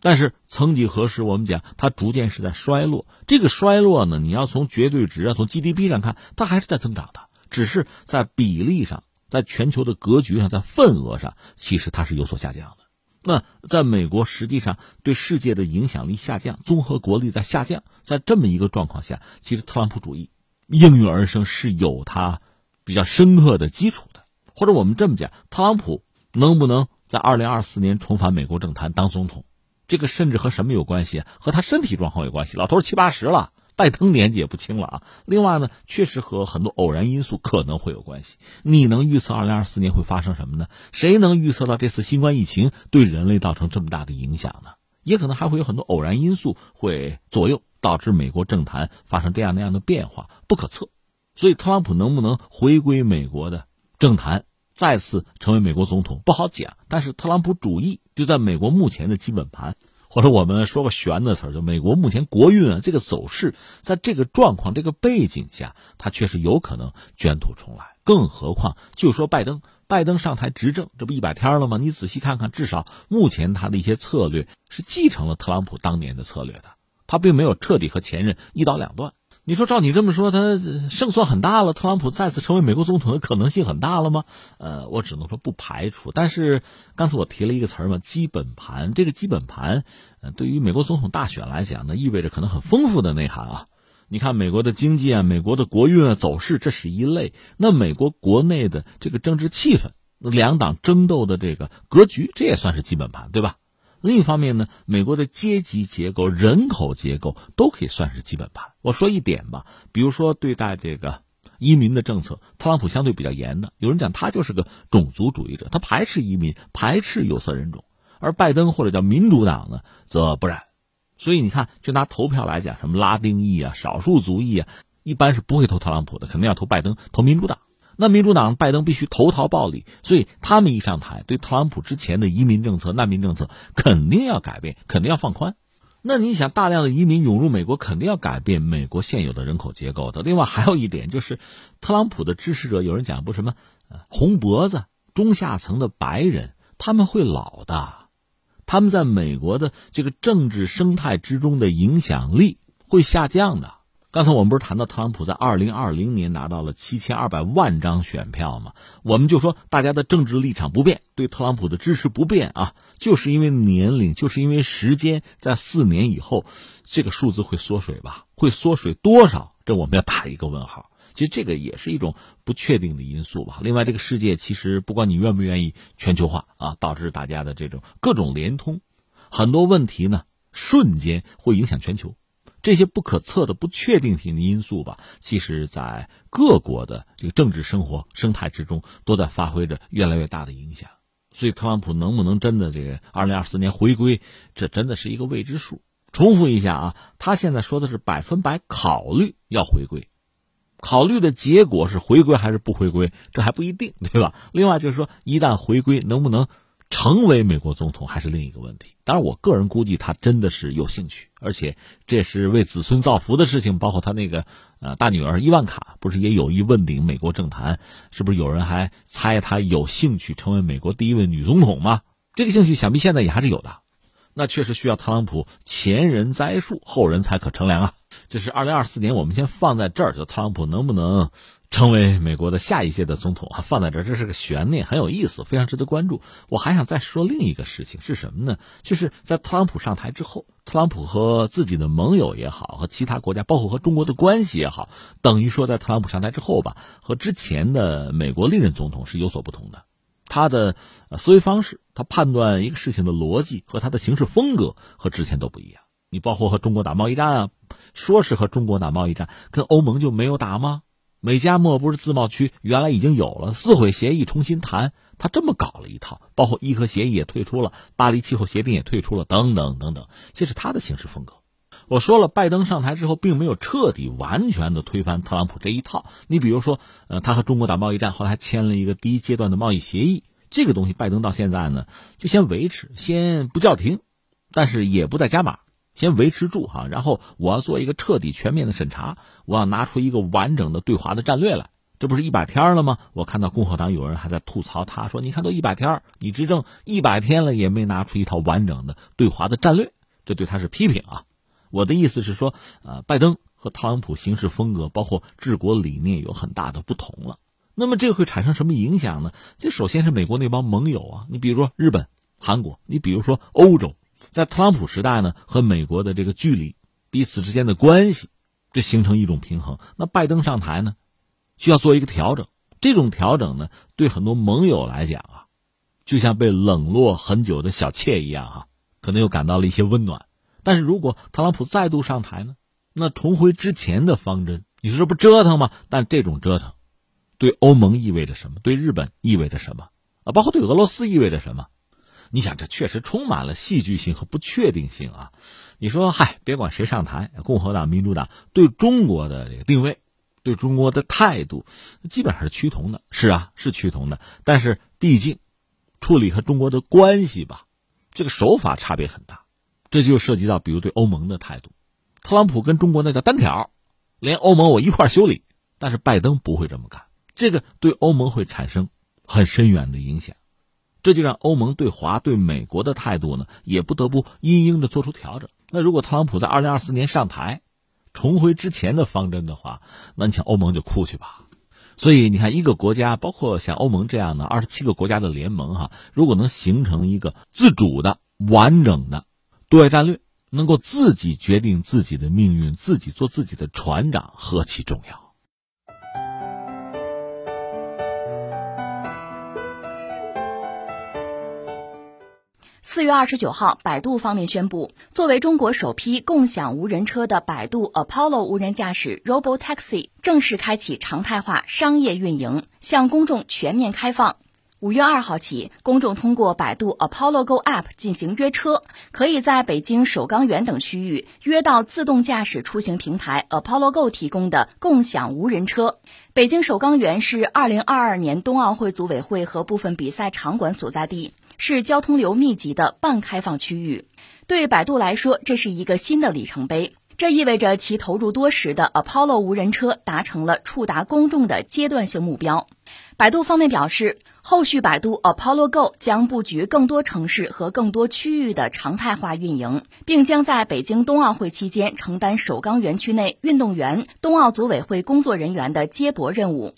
但是，曾几何时，我们讲它逐渐是在衰落。这个衰落呢，你要从绝对值啊，从 GDP 上看，它还是在增长的，只是在比例上，在全球的格局上，在份额上，其实它是有所下降的。那在美国，实际上对世界的影响力下降，综合国力在下降，在这么一个状况下，其实特朗普主义应运而生是有它比较深刻的基础的。或者我们这么讲，特朗普能不能在二零二四年重返美国政坛当总统，这个甚至和什么有关系？和他身体状况有关系。老头七八十了。拜登年纪也不轻了啊！另外呢，确实和很多偶然因素可能会有关系。你能预测二零二四年会发生什么呢？谁能预测到这次新冠疫情对人类造成这么大的影响呢？也可能还会有很多偶然因素会左右，导致美国政坛发生这样那样的变化，不可测。所以，特朗普能不能回归美国的政坛，再次成为美国总统，不好讲。但是，特朗普主义就在美国目前的基本盘。或者我们说个玄的词儿，就美国目前国运啊，这个走势，在这个状况、这个背景下，它确实有可能卷土重来。更何况，就说拜登，拜登上台执政，这不一百天了吗？你仔细看看，至少目前他的一些策略是继承了特朗普当年的策略的，他并没有彻底和前任一刀两断。你说照你这么说，他胜算很大了，特朗普再次成为美国总统的可能性很大了吗？呃，我只能说不排除。但是刚才我提了一个词儿嘛，基本盘。这个基本盘，呃，对于美国总统大选来讲呢，意味着可能很丰富的内涵啊。你看美国的经济啊，美国的国运啊走势，这是一类。那美国国内的这个政治气氛，两党争斗的这个格局，这也算是基本盘，对吧？另一方面呢，美国的阶级结构、人口结构都可以算是基本盘。我说一点吧，比如说对待这个移民的政策，特朗普相对比较严的。有人讲他就是个种族主义者，他排斥移民，排斥有色人种。而拜登或者叫民主党呢，则不然。所以你看，就拿投票来讲，什么拉丁裔啊、少数族裔啊，一般是不会投特朗普的，肯定要投拜登、投民主党。那民主党拜登必须投桃报李，所以他们一上台，对特朗普之前的移民政策、难民政策肯定要改变，肯定要放宽。那你想，大量的移民涌入美国，肯定要改变美国现有的人口结构的。另外还有一点就是，特朗普的支持者有人讲不什么，红脖子、中下层的白人，他们会老的，他们在美国的这个政治生态之中的影响力会下降的。刚才我们不是谈到特朗普在二零二零年拿到了七千二百万张选票吗？我们就说大家的政治立场不变，对特朗普的支持不变啊，就是因为年龄，就是因为时间，在四年以后，这个数字会缩水吧？会缩水多少？这我们要打一个问号。其实这个也是一种不确定的因素吧。另外，这个世界其实不管你愿不愿意全球化啊，导致大家的这种各种联通，很多问题呢，瞬间会影响全球。这些不可测的、不确定性的因素吧，其实，在各国的这个政治生活生态之中，都在发挥着越来越大的影响。所以，特朗普能不能真的这个二零二四年回归，这真的是一个未知数。重复一下啊，他现在说的是百分百考虑要回归，考虑的结果是回归还是不回归，这还不一定，对吧？另外就是说，一旦回归，能不能？成为美国总统还是另一个问题。当然，我个人估计他真的是有兴趣，而且这是为子孙造福的事情。包括他那个呃大女儿伊万卡，不是也有意问鼎美国政坛？是不是有人还猜他有兴趣成为美国第一位女总统吗？这个兴趣想必现在也还是有的。那确实需要特朗普前人栽树，后人才可乘凉啊。这是二零二四年，我们先放在这儿，就特朗普能不能？成为美国的下一届的总统啊，放在这这是个悬念，很有意思，非常值得关注。我还想再说另一个事情是什么呢？就是在特朗普上台之后，特朗普和自己的盟友也好，和其他国家，包括和中国的关系也好，等于说在特朗普上台之后吧，和之前的美国历任总统是有所不同的。他的思维方式，他判断一个事情的逻辑和他的行事风格和之前都不一样。你包括和中国打贸易战啊，说是和中国打贸易战，跟欧盟就没有打吗？美加墨不是自贸区原来已经有了，四毁协议重新谈，他这么搞了一套，包括伊核协议也退出了，巴黎气候协定也退出了，等等等等，这是他的行事风格。我说了，拜登上台之后，并没有彻底完全的推翻特朗普这一套。你比如说，呃，他和中国打贸易战，后来还签了一个第一阶段的贸易协议，这个东西拜登到现在呢，就先维持，先不叫停，但是也不再加码。先维持住哈，然后我要做一个彻底全面的审查，我要拿出一个完整的对华的战略来。这不是一百天了吗？我看到共和党有人还在吐槽，他说：“你看都一百天，你执政一百天了，也没拿出一套完整的对华的战略。”这对他是批评啊。我的意思是说，呃，拜登和特朗普行事风格，包括治国理念有很大的不同了。那么这会产生什么影响呢？这首先是美国那帮盟友啊，你比如说日本、韩国，你比如说欧洲。在特朗普时代呢，和美国的这个距离，彼此之间的关系，这形成一种平衡。那拜登上台呢，需要做一个调整。这种调整呢，对很多盟友来讲啊，就像被冷落很久的小妾一样哈，可能又感到了一些温暖。但是如果特朗普再度上台呢，那重回之前的方针，你说这不折腾吗？但这种折腾，对欧盟意味着什么？对日本意味着什么？啊，包括对俄罗斯意味着什么？你想，这确实充满了戏剧性和不确定性啊！你说，嗨，别管谁上台，共和党、民主党对中国的这个定位，对中国的态度，基本上是趋同的。是啊，是趋同的。但是，毕竟处理和中国的关系吧，这个手法差别很大。这就涉及到，比如对欧盟的态度，特朗普跟中国那叫单挑，连欧盟我一块修理。但是拜登不会这么干，这个对欧盟会产生很深远的影响。这就让欧盟对华对美国的态度呢，也不得不因应的做出调整。那如果特朗普在二零二四年上台，重回之前的方针的话，那你想欧盟就哭去吧。所以你看，一个国家，包括像欧盟这样的二十七个国家的联盟哈，如果能形成一个自主的、完整的对外战略，能够自己决定自己的命运，自己做自己的船长，何其重要。四月二十九号，百度方面宣布，作为中国首批共享无人车的百度 Apollo 无人驾驶 Robotaxi 正式开启常态化商业运营，向公众全面开放。五月二号起，公众通过百度 Apollo Go App 进行约车，可以在北京首钢园等区域约到自动驾驶出行平台 Apollo Go 提供的共享无人车。北京首钢园是二零二二年冬奥会组委会和部分比赛场馆所在地。是交通流密集的半开放区域，对百度来说，这是一个新的里程碑。这意味着其投入多时的 Apollo 无人车达成了触达公众的阶段性目标。百度方面表示，后续百度 Apollo Go 将布局更多城市和更多区域的常态化运营，并将在北京冬奥会期间承担首钢园区内运动员、冬奥组委会工作人员的接驳任务。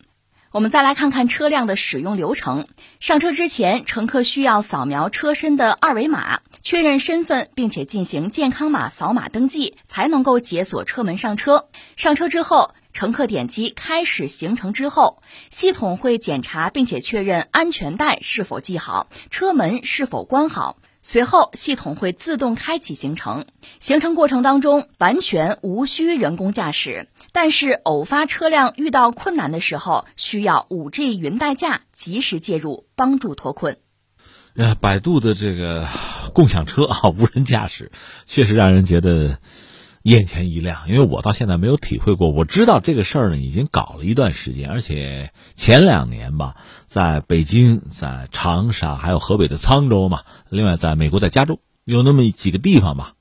我们再来看看车辆的使用流程。上车之前，乘客需要扫描车身的二维码，确认身份，并且进行健康码扫码登记，才能够解锁车门上车。上车之后，乘客点击开始行程之后，系统会检查并且确认安全带是否系好，车门是否关好。随后，系统会自动开启行程。行程过程当中完全无需人工驾驶，但是偶发车辆遇到困难的时候，需要五 G 云代驾及时介入，帮助脱困。呃，百度的这个共享车啊，无人驾驶，确实让人觉得。眼前一亮，因为我到现在没有体会过。我知道这个事儿呢，已经搞了一段时间，而且前两年吧，在北京、在长沙，还有河北的沧州嘛，另外在美国在加州，有那么几个地方吧，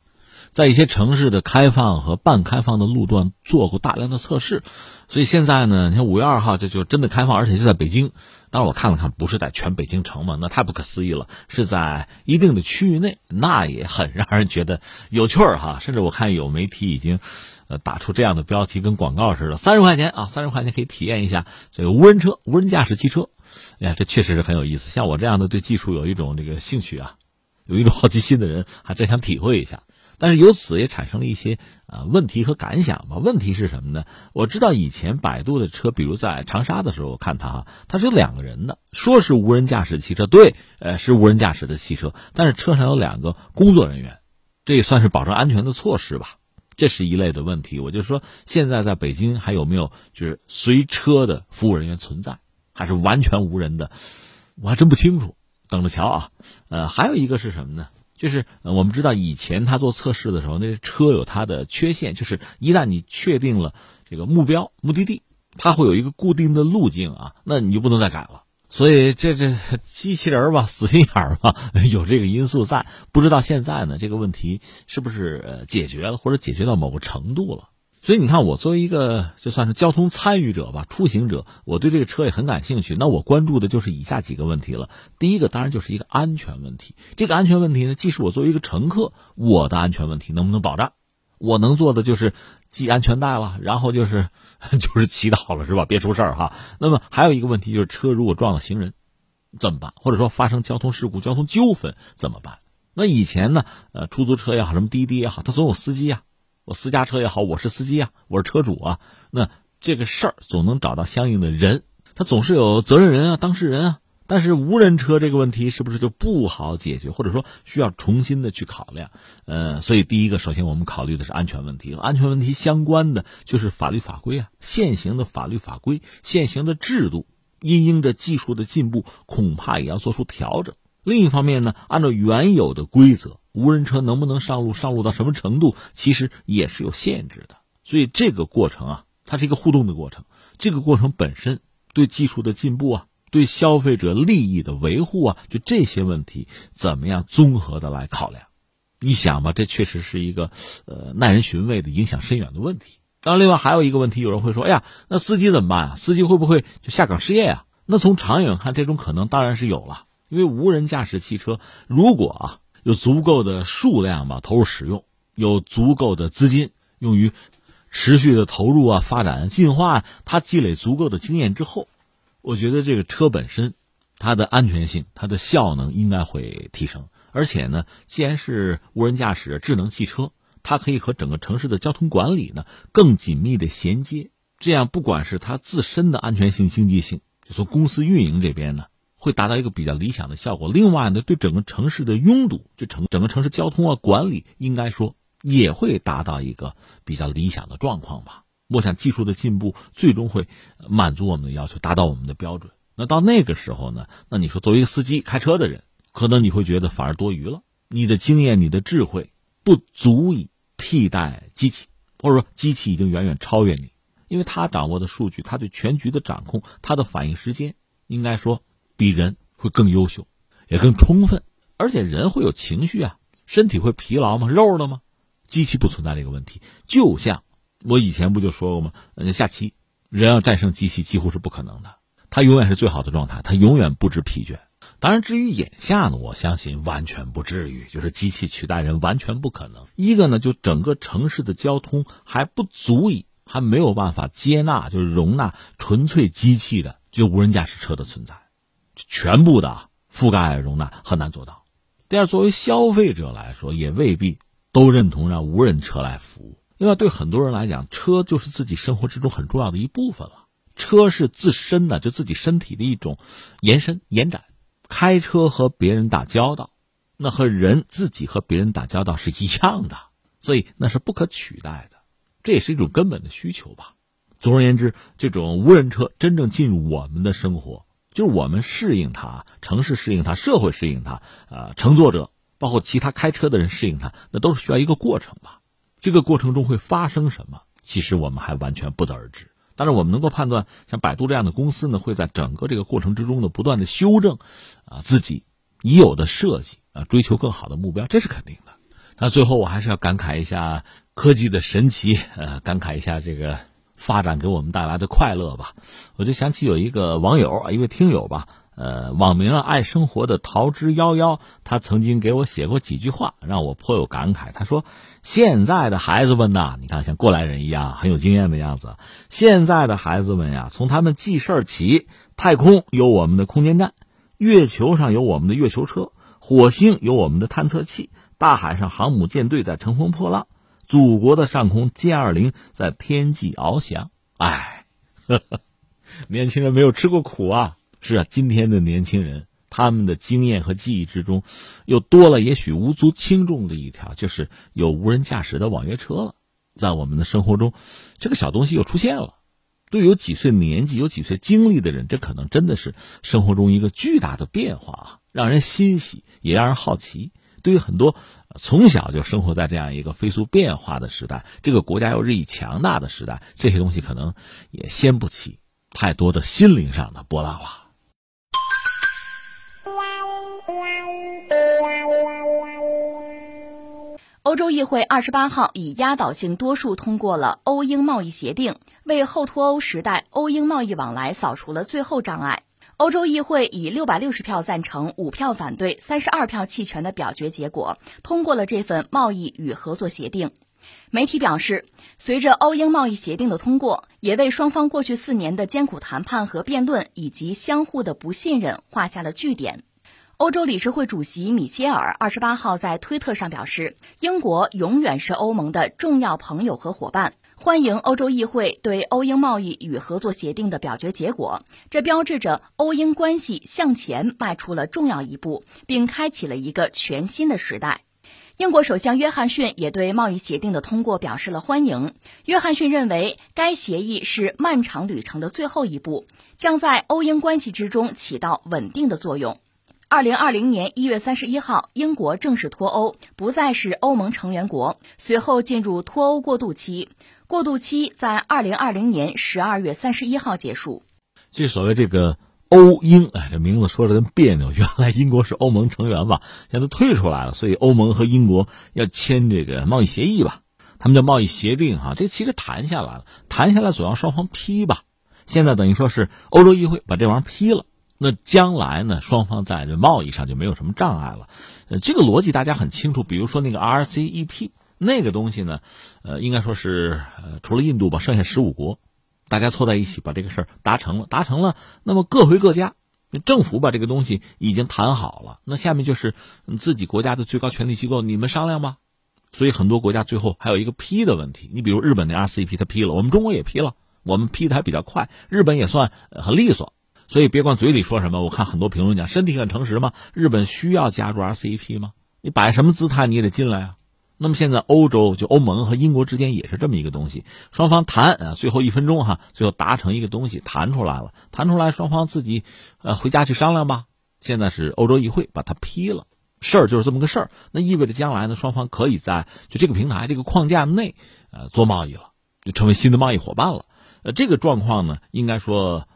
在一些城市的开放和半开放的路段做过大量的测试。所以现在呢，你看五月二号这就真的开放，而且就在北京。当然我看了看，不是在全北京城嘛，那太不可思议了。是在一定的区域内，那也很让人觉得有趣儿哈。甚至我看有媒体已经，呃，打出这样的标题，跟广告似的：三十块钱啊，三十块钱可以体验一下这个无人车、无人驾驶汽车。哎呀，这确实是很有意思。像我这样的对技术有一种这个兴趣啊，有一种好奇心的人，还真想体会一下。但是由此也产生了一些啊问题和感想吧。问题是什么呢？我知道以前百度的车，比如在长沙的时候，我看它哈，它是有两个人的，说是无人驾驶汽车，对，呃，是无人驾驶的汽车，但是车上有两个工作人员，这也算是保证安全的措施吧。这是一类的问题。我就说，现在在北京还有没有就是随车的服务人员存在，还是完全无人的？我还真不清楚，等着瞧啊。呃，还有一个是什么呢？就是我们知道以前他做测试的时候，那车有它的缺陷，就是一旦你确定了这个目标目的地，它会有一个固定的路径啊，那你就不能再改了。所以这这机器人吧，死心眼儿吧，有这个因素在。不知道现在呢，这个问题是不是解决了，或者解决到某个程度了？所以你看，我作为一个就算是交通参与者吧，出行者，我对这个车也很感兴趣。那我关注的就是以下几个问题了。第一个当然就是一个安全问题。这个安全问题呢，既是我作为一个乘客，我的安全问题能不能保障？我能做的就是系安全带了，然后就是 就是祈祷了，是吧？别出事儿哈。那么还有一个问题就是，车如果撞了行人，怎么办？或者说发生交通事故、交通纠纷怎么办？那以前呢，呃，出租车也好，什么滴滴也好，它总有司机啊。我私家车也好，我是司机啊，我是车主啊，那这个事儿总能找到相应的人，他总是有责任人啊，当事人啊。但是无人车这个问题是不是就不好解决，或者说需要重新的去考量？呃，所以第一个，首先我们考虑的是安全问题，安全问题相关的就是法律法规啊，现行的法律法规、现行的制度，因应着技术的进步，恐怕也要做出调整。另一方面呢，按照原有的规则。无人车能不能上路？上路到什么程度？其实也是有限制的。所以这个过程啊，它是一个互动的过程。这个过程本身对技术的进步啊，对消费者利益的维护啊，就这些问题怎么样综合的来考量？你想吧，这确实是一个呃耐人寻味的、影响深远的问题。当然，另外还有一个问题，有人会说：“哎呀，那司机怎么办啊？司机会不会就下岗失业啊？”那从长远看，这种可能当然是有了。因为无人驾驶汽车，如果啊。有足够的数量吧，投入使用，有足够的资金用于持续的投入啊，发展进化，它积累足够的经验之后，我觉得这个车本身，它的安全性、它的效能应该会提升。而且呢，既然是无人驾驶智能汽车，它可以和整个城市的交通管理呢更紧密的衔接，这样不管是它自身的安全性、经济性，就从公司运营这边呢。会达到一个比较理想的效果。另外呢，对整个城市的拥堵，就整整个城市交通啊管理，应该说也会达到一个比较理想的状况吧。我想技术的进步最终会满足我们的要求，达到我们的标准。那到那个时候呢，那你说作为一个司机开车的人，可能你会觉得反而多余了。你的经验、你的智慧不足以替代机器，或者说机器已经远远超越你，因为他掌握的数据，他对全局的掌控，他的反应时间，应该说。比人会更优秀，也更充分，而且人会有情绪啊，身体会疲劳吗？肉了吗？机器不存在这个问题。就像我以前不就说过吗？下棋，人要战胜机器几乎是不可能的，它永远是最好的状态，它永远不知疲倦。当然，至于眼下呢，我相信完全不至于，就是机器取代人完全不可能。一个呢，就整个城市的交通还不足以，还没有办法接纳，就是容纳纯粹机器的就无人驾驶车的存在。全部的覆盖容纳很难做到。第二，作为消费者来说，也未必都认同让无人车来服务。因为对很多人来讲，车就是自己生活之中很重要的一部分了。车是自身的，就自己身体的一种延伸、延展。开车和别人打交道，那和人自己和别人打交道是一样的，所以那是不可取代的。这也是一种根本的需求吧。总而言之，这种无人车真正进入我们的生活。就是我们适应它，城市适应它，社会适应它，呃，乘坐者包括其他开车的人适应它，那都是需要一个过程吧。这个过程中会发生什么，其实我们还完全不得而知。但是我们能够判断，像百度这样的公司呢，会在整个这个过程之中呢，不断的修正，啊，自己已有的设计啊，追求更好的目标，这是肯定的。那最后我还是要感慨一下科技的神奇，呃，感慨一下这个。发展给我们带来的快乐吧，我就想起有一个网友，一位听友吧，呃，网名爱生活的桃之夭夭，他曾经给我写过几句话，让我颇有感慨。他说：“现在的孩子们呐，你看像过来人一样，很有经验的样子。现在的孩子们呀，从他们记事儿起，太空有我们的空间站，月球上有我们的月球车，火星有我们的探测器，大海上航母舰队在乘风破浪。”祖国的上空歼二零在天际翱翔，哎，年轻人没有吃过苦啊！是啊，今天的年轻人，他们的经验和记忆之中，又多了也许无足轻重的一条，就是有无人驾驶的网约车了。在我们的生活中，这个小东西又出现了。对有几岁年纪、有几岁经历的人，这可能真的是生活中一个巨大的变化啊，让人欣喜，也让人好奇。对于很多从小就生活在这样一个飞速变化的时代，这个国家又日益强大的时代，这些东西可能也掀不起太多的心灵上的波浪了。欧洲议会二十八号以压倒性多数通过了欧英贸易协定，为后脱欧时代欧英贸易往来扫除了最后障碍。欧洲议会以六百六十票赞成、五票反对、三十二票弃权的表决结果，通过了这份贸易与合作协定。媒体表示，随着欧英贸易协定的通过，也为双方过去四年的艰苦谈判和辩论以及相互的不信任画下了句点。欧洲理事会主席米歇尔二十八号在推特上表示，英国永远是欧盟的重要朋友和伙伴，欢迎欧洲议会对欧英贸易与合作协定的表决结果。这标志着欧英关系向前迈出了重要一步，并开启了一个全新的时代。英国首相约翰逊也对贸易协定的通过表示了欢迎。约翰逊认为，该协议是漫长旅程的最后一步，将在欧英关系之中起到稳定的作用。二零二零年一月三十一号，英国正式脱欧，不再是欧盟成员国。随后进入脱欧过渡期，过渡期在二零二零年十二月三十一号结束。这所谓这个欧英，哎，这名字说的真别扭。原来英国是欧盟成员吧，现在退出来了，所以欧盟和英国要签这个贸易协议吧？他们叫贸易协定哈。这其实谈下来了，谈下来总要双方批吧。现在等于说是欧洲议会把这玩意儿批了。那将来呢？双方在这贸易上就没有什么障碍了。呃，这个逻辑大家很清楚。比如说那个 RCEP 那个东西呢，呃，应该说是呃，除了印度吧，剩下十五国，大家凑在一起把这个事儿达成了，达成了。那么各回各家，政府把这个东西已经谈好了。那下面就是自己国家的最高权力机构，你们商量吧。所以很多国家最后还有一个批的问题。你比如日本的 RCEP 它批了，我们中国也批了，我们批的还比较快，日本也算很利索。所以别管嘴里说什么，我看很多评论讲身体很诚实吗？日本需要加入 RCEP 吗？你摆什么姿态你也得进来啊。那么现在欧洲就欧盟和英国之间也是这么一个东西，双方谈啊，最后一分钟哈，最后达成一个东西谈出来了，谈出来双方自己呃回家去商量吧。现在是欧洲议会把它批了，事儿就是这么个事儿。那意味着将来呢，双方可以在就这个平台这个框架内呃做贸易了，就成为新的贸易伙伴了。呃，这个状况呢，应该说。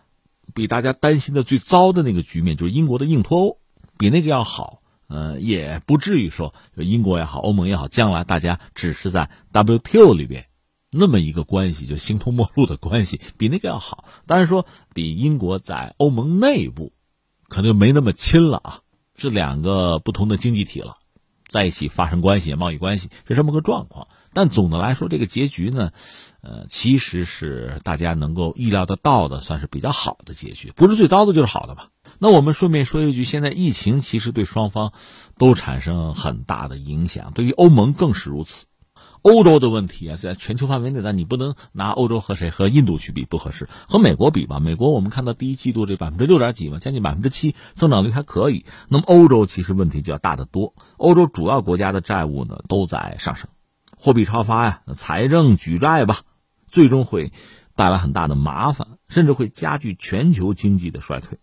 比大家担心的最糟的那个局面，就是英国的硬脱欧，比那个要好。呃，也不至于说英国也好，欧盟也好，将来大家只是在 WTO 里边那么一个关系，就形同陌路的关系，比那个要好。当然说比英国在欧盟内部可能就没那么亲了啊，是两个不同的经济体了，在一起发生关系、贸易关系是这么个状况。但总的来说，这个结局呢？呃，其实是大家能够意料得到的，算是比较好的结局，不是最糟的，就是好的吧。那我们顺便说一句，现在疫情其实对双方都产生很大的影响，对于欧盟更是如此。欧洲的问题啊，在全球范围内，但你不能拿欧洲和谁和印度去比，不合适。和美国比吧，美国我们看到第一季度这百分之六点几嘛，将近百分之七，增长率还可以。那么欧洲其实问题就要大得多，欧洲主要国家的债务呢都在上升，货币超发呀，财政举债吧。最终会带来很大的麻烦，甚至会加剧全球经济的衰退、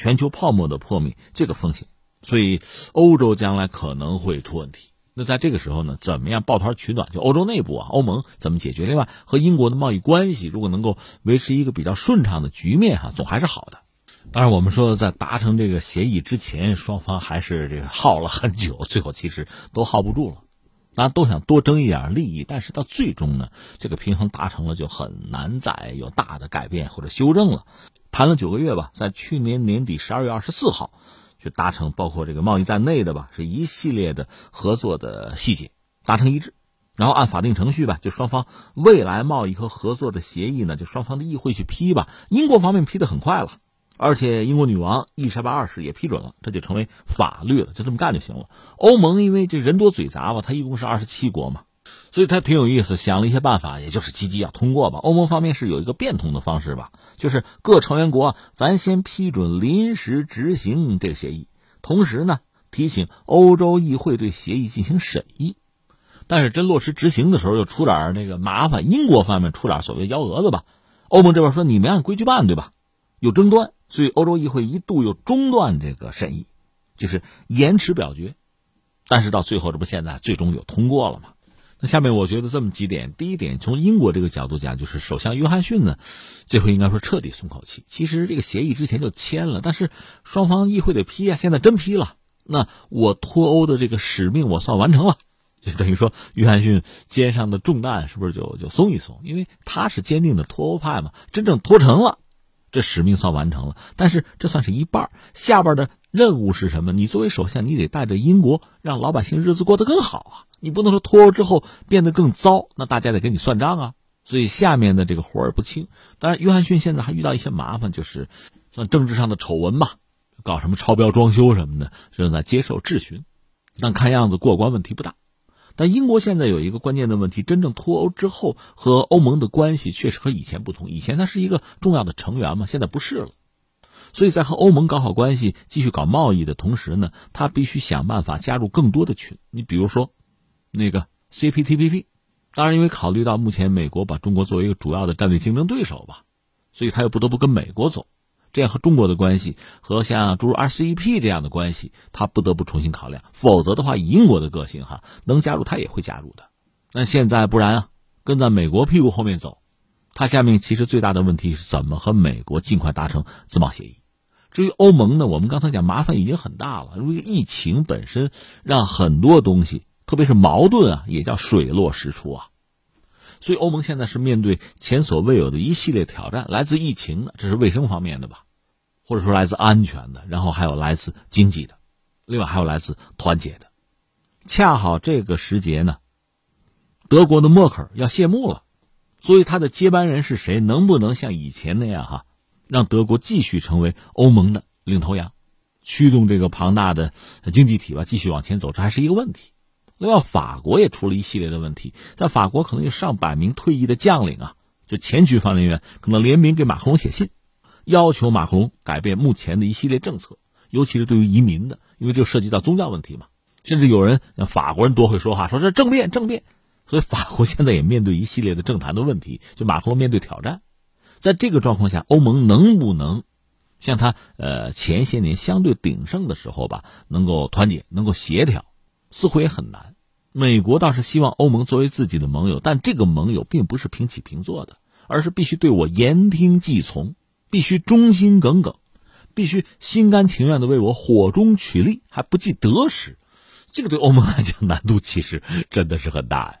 全球泡沫的破灭这个风险。所以，欧洲将来可能会出问题。那在这个时候呢，怎么样抱团取暖？就欧洲内部啊，欧盟怎么解决？另外，和英国的贸易关系如果能够维持一个比较顺畅的局面，哈，总还是好的。当然，我们说在达成这个协议之前，双方还是这个 耗了很久，最后其实都耗不住了。大家都想多争一点利益，但是到最终呢，这个平衡达成了就很难再有大的改变或者修正了。谈了九个月吧，在去年年底十二月二十四号，就达成包括这个贸易在内的吧，是一系列的合作的细节达成一致，然后按法定程序吧，就双方未来贸易和合作的协议呢，就双方的议会去批吧。英国方面批的很快了。而且英国女王伊丽莎白二世也批准了，这就成为法律了，就这么干就行了。欧盟因为这人多嘴杂吧，它一共是二十七国嘛，所以它挺有意思，想了一些办法，也就是积极要通过吧。欧盟方面是有一个变通的方式吧，就是各成员国咱先批准临时执行这个协议，同时呢提醒欧洲议会对协议进行审议。但是真落实执行的时候又出点那个麻烦，英国方面出点所谓幺蛾子吧。欧盟这边说你没按规矩办，对吧？有争端，所以欧洲议会一度又中断这个审议，就是延迟表决。但是到最后，这不现在最终有通过了吗？那下面我觉得这么几点：第一点，从英国这个角度讲，就是首相约翰逊呢，最后应该说彻底松口气。其实这个协议之前就签了，但是双方议会得批啊，现在真批了。那我脱欧的这个使命我算完成了。就等于说，约翰逊肩上的重担是不是就就松一松？因为他是坚定的脱欧派嘛，真正脱成了，这使命算完成了。但是这算是一半，下边的任务是什么？你作为首相，你得带着英国，让老百姓日子过得更好啊！你不能说脱欧之后变得更糟，那大家得跟你算账啊！所以下面的这个活儿不轻。当然，约翰逊现在还遇到一些麻烦，就是算政治上的丑闻吧，搞什么超标装修什么的，正在接受质询，但看样子过关问题不大。但英国现在有一个关键的问题：真正脱欧之后和欧盟的关系确实和以前不同。以前它是一个重要的成员嘛，现在不是了。所以在和欧盟搞好关系、继续搞贸易的同时呢，他必须想办法加入更多的群。你比如说，那个 CPTPP，当然因为考虑到目前美国把中国作为一个主要的战略竞争对手吧，所以他又不得不跟美国走。这样和中国的关系和像诸如 RCEP 这样的关系，他不得不重新考量。否则的话，以英国的个性哈，能加入他也会加入的。那现在不然啊，跟在美国屁股后面走，他下面其实最大的问题是怎么和美国尽快达成自贸协议。至于欧盟呢，我们刚才讲麻烦已经很大了，因为疫情本身让很多东西，特别是矛盾啊，也叫水落石出啊。所以欧盟现在是面对前所未有的一系列挑战，来自疫情的，这是卫生方面的吧，或者说来自安全的，然后还有来自经济的，另外还有来自团结的。恰好这个时节呢，德国的默克尔要谢幕了，所以他的接班人是谁？能不能像以前那样哈，让德国继续成为欧盟的领头羊，驱动这个庞大的经济体吧继续往前走？这还是一个问题。另外，法国也出了一系列的问题，在法国可能有上百名退役的将领啊，就前局方人员，可能联名给马克龙写信，要求马克龙改变目前的一系列政策，尤其是对于移民的，因为这涉及到宗教问题嘛。甚至有人，法国人多会说话，说这政变，政变。所以法国现在也面对一系列的政坛的问题，就马克龙面对挑战。在这个状况下，欧盟能不能像他呃前些年相对鼎盛的时候吧，能够团结，能够协调？似乎也很难。美国倒是希望欧盟作为自己的盟友，但这个盟友并不是平起平坐的，而是必须对我言听计从，必须忠心耿耿，必须心甘情愿的为我火中取栗，还不计得失。这个对欧盟来讲难度其实真的是很大呀。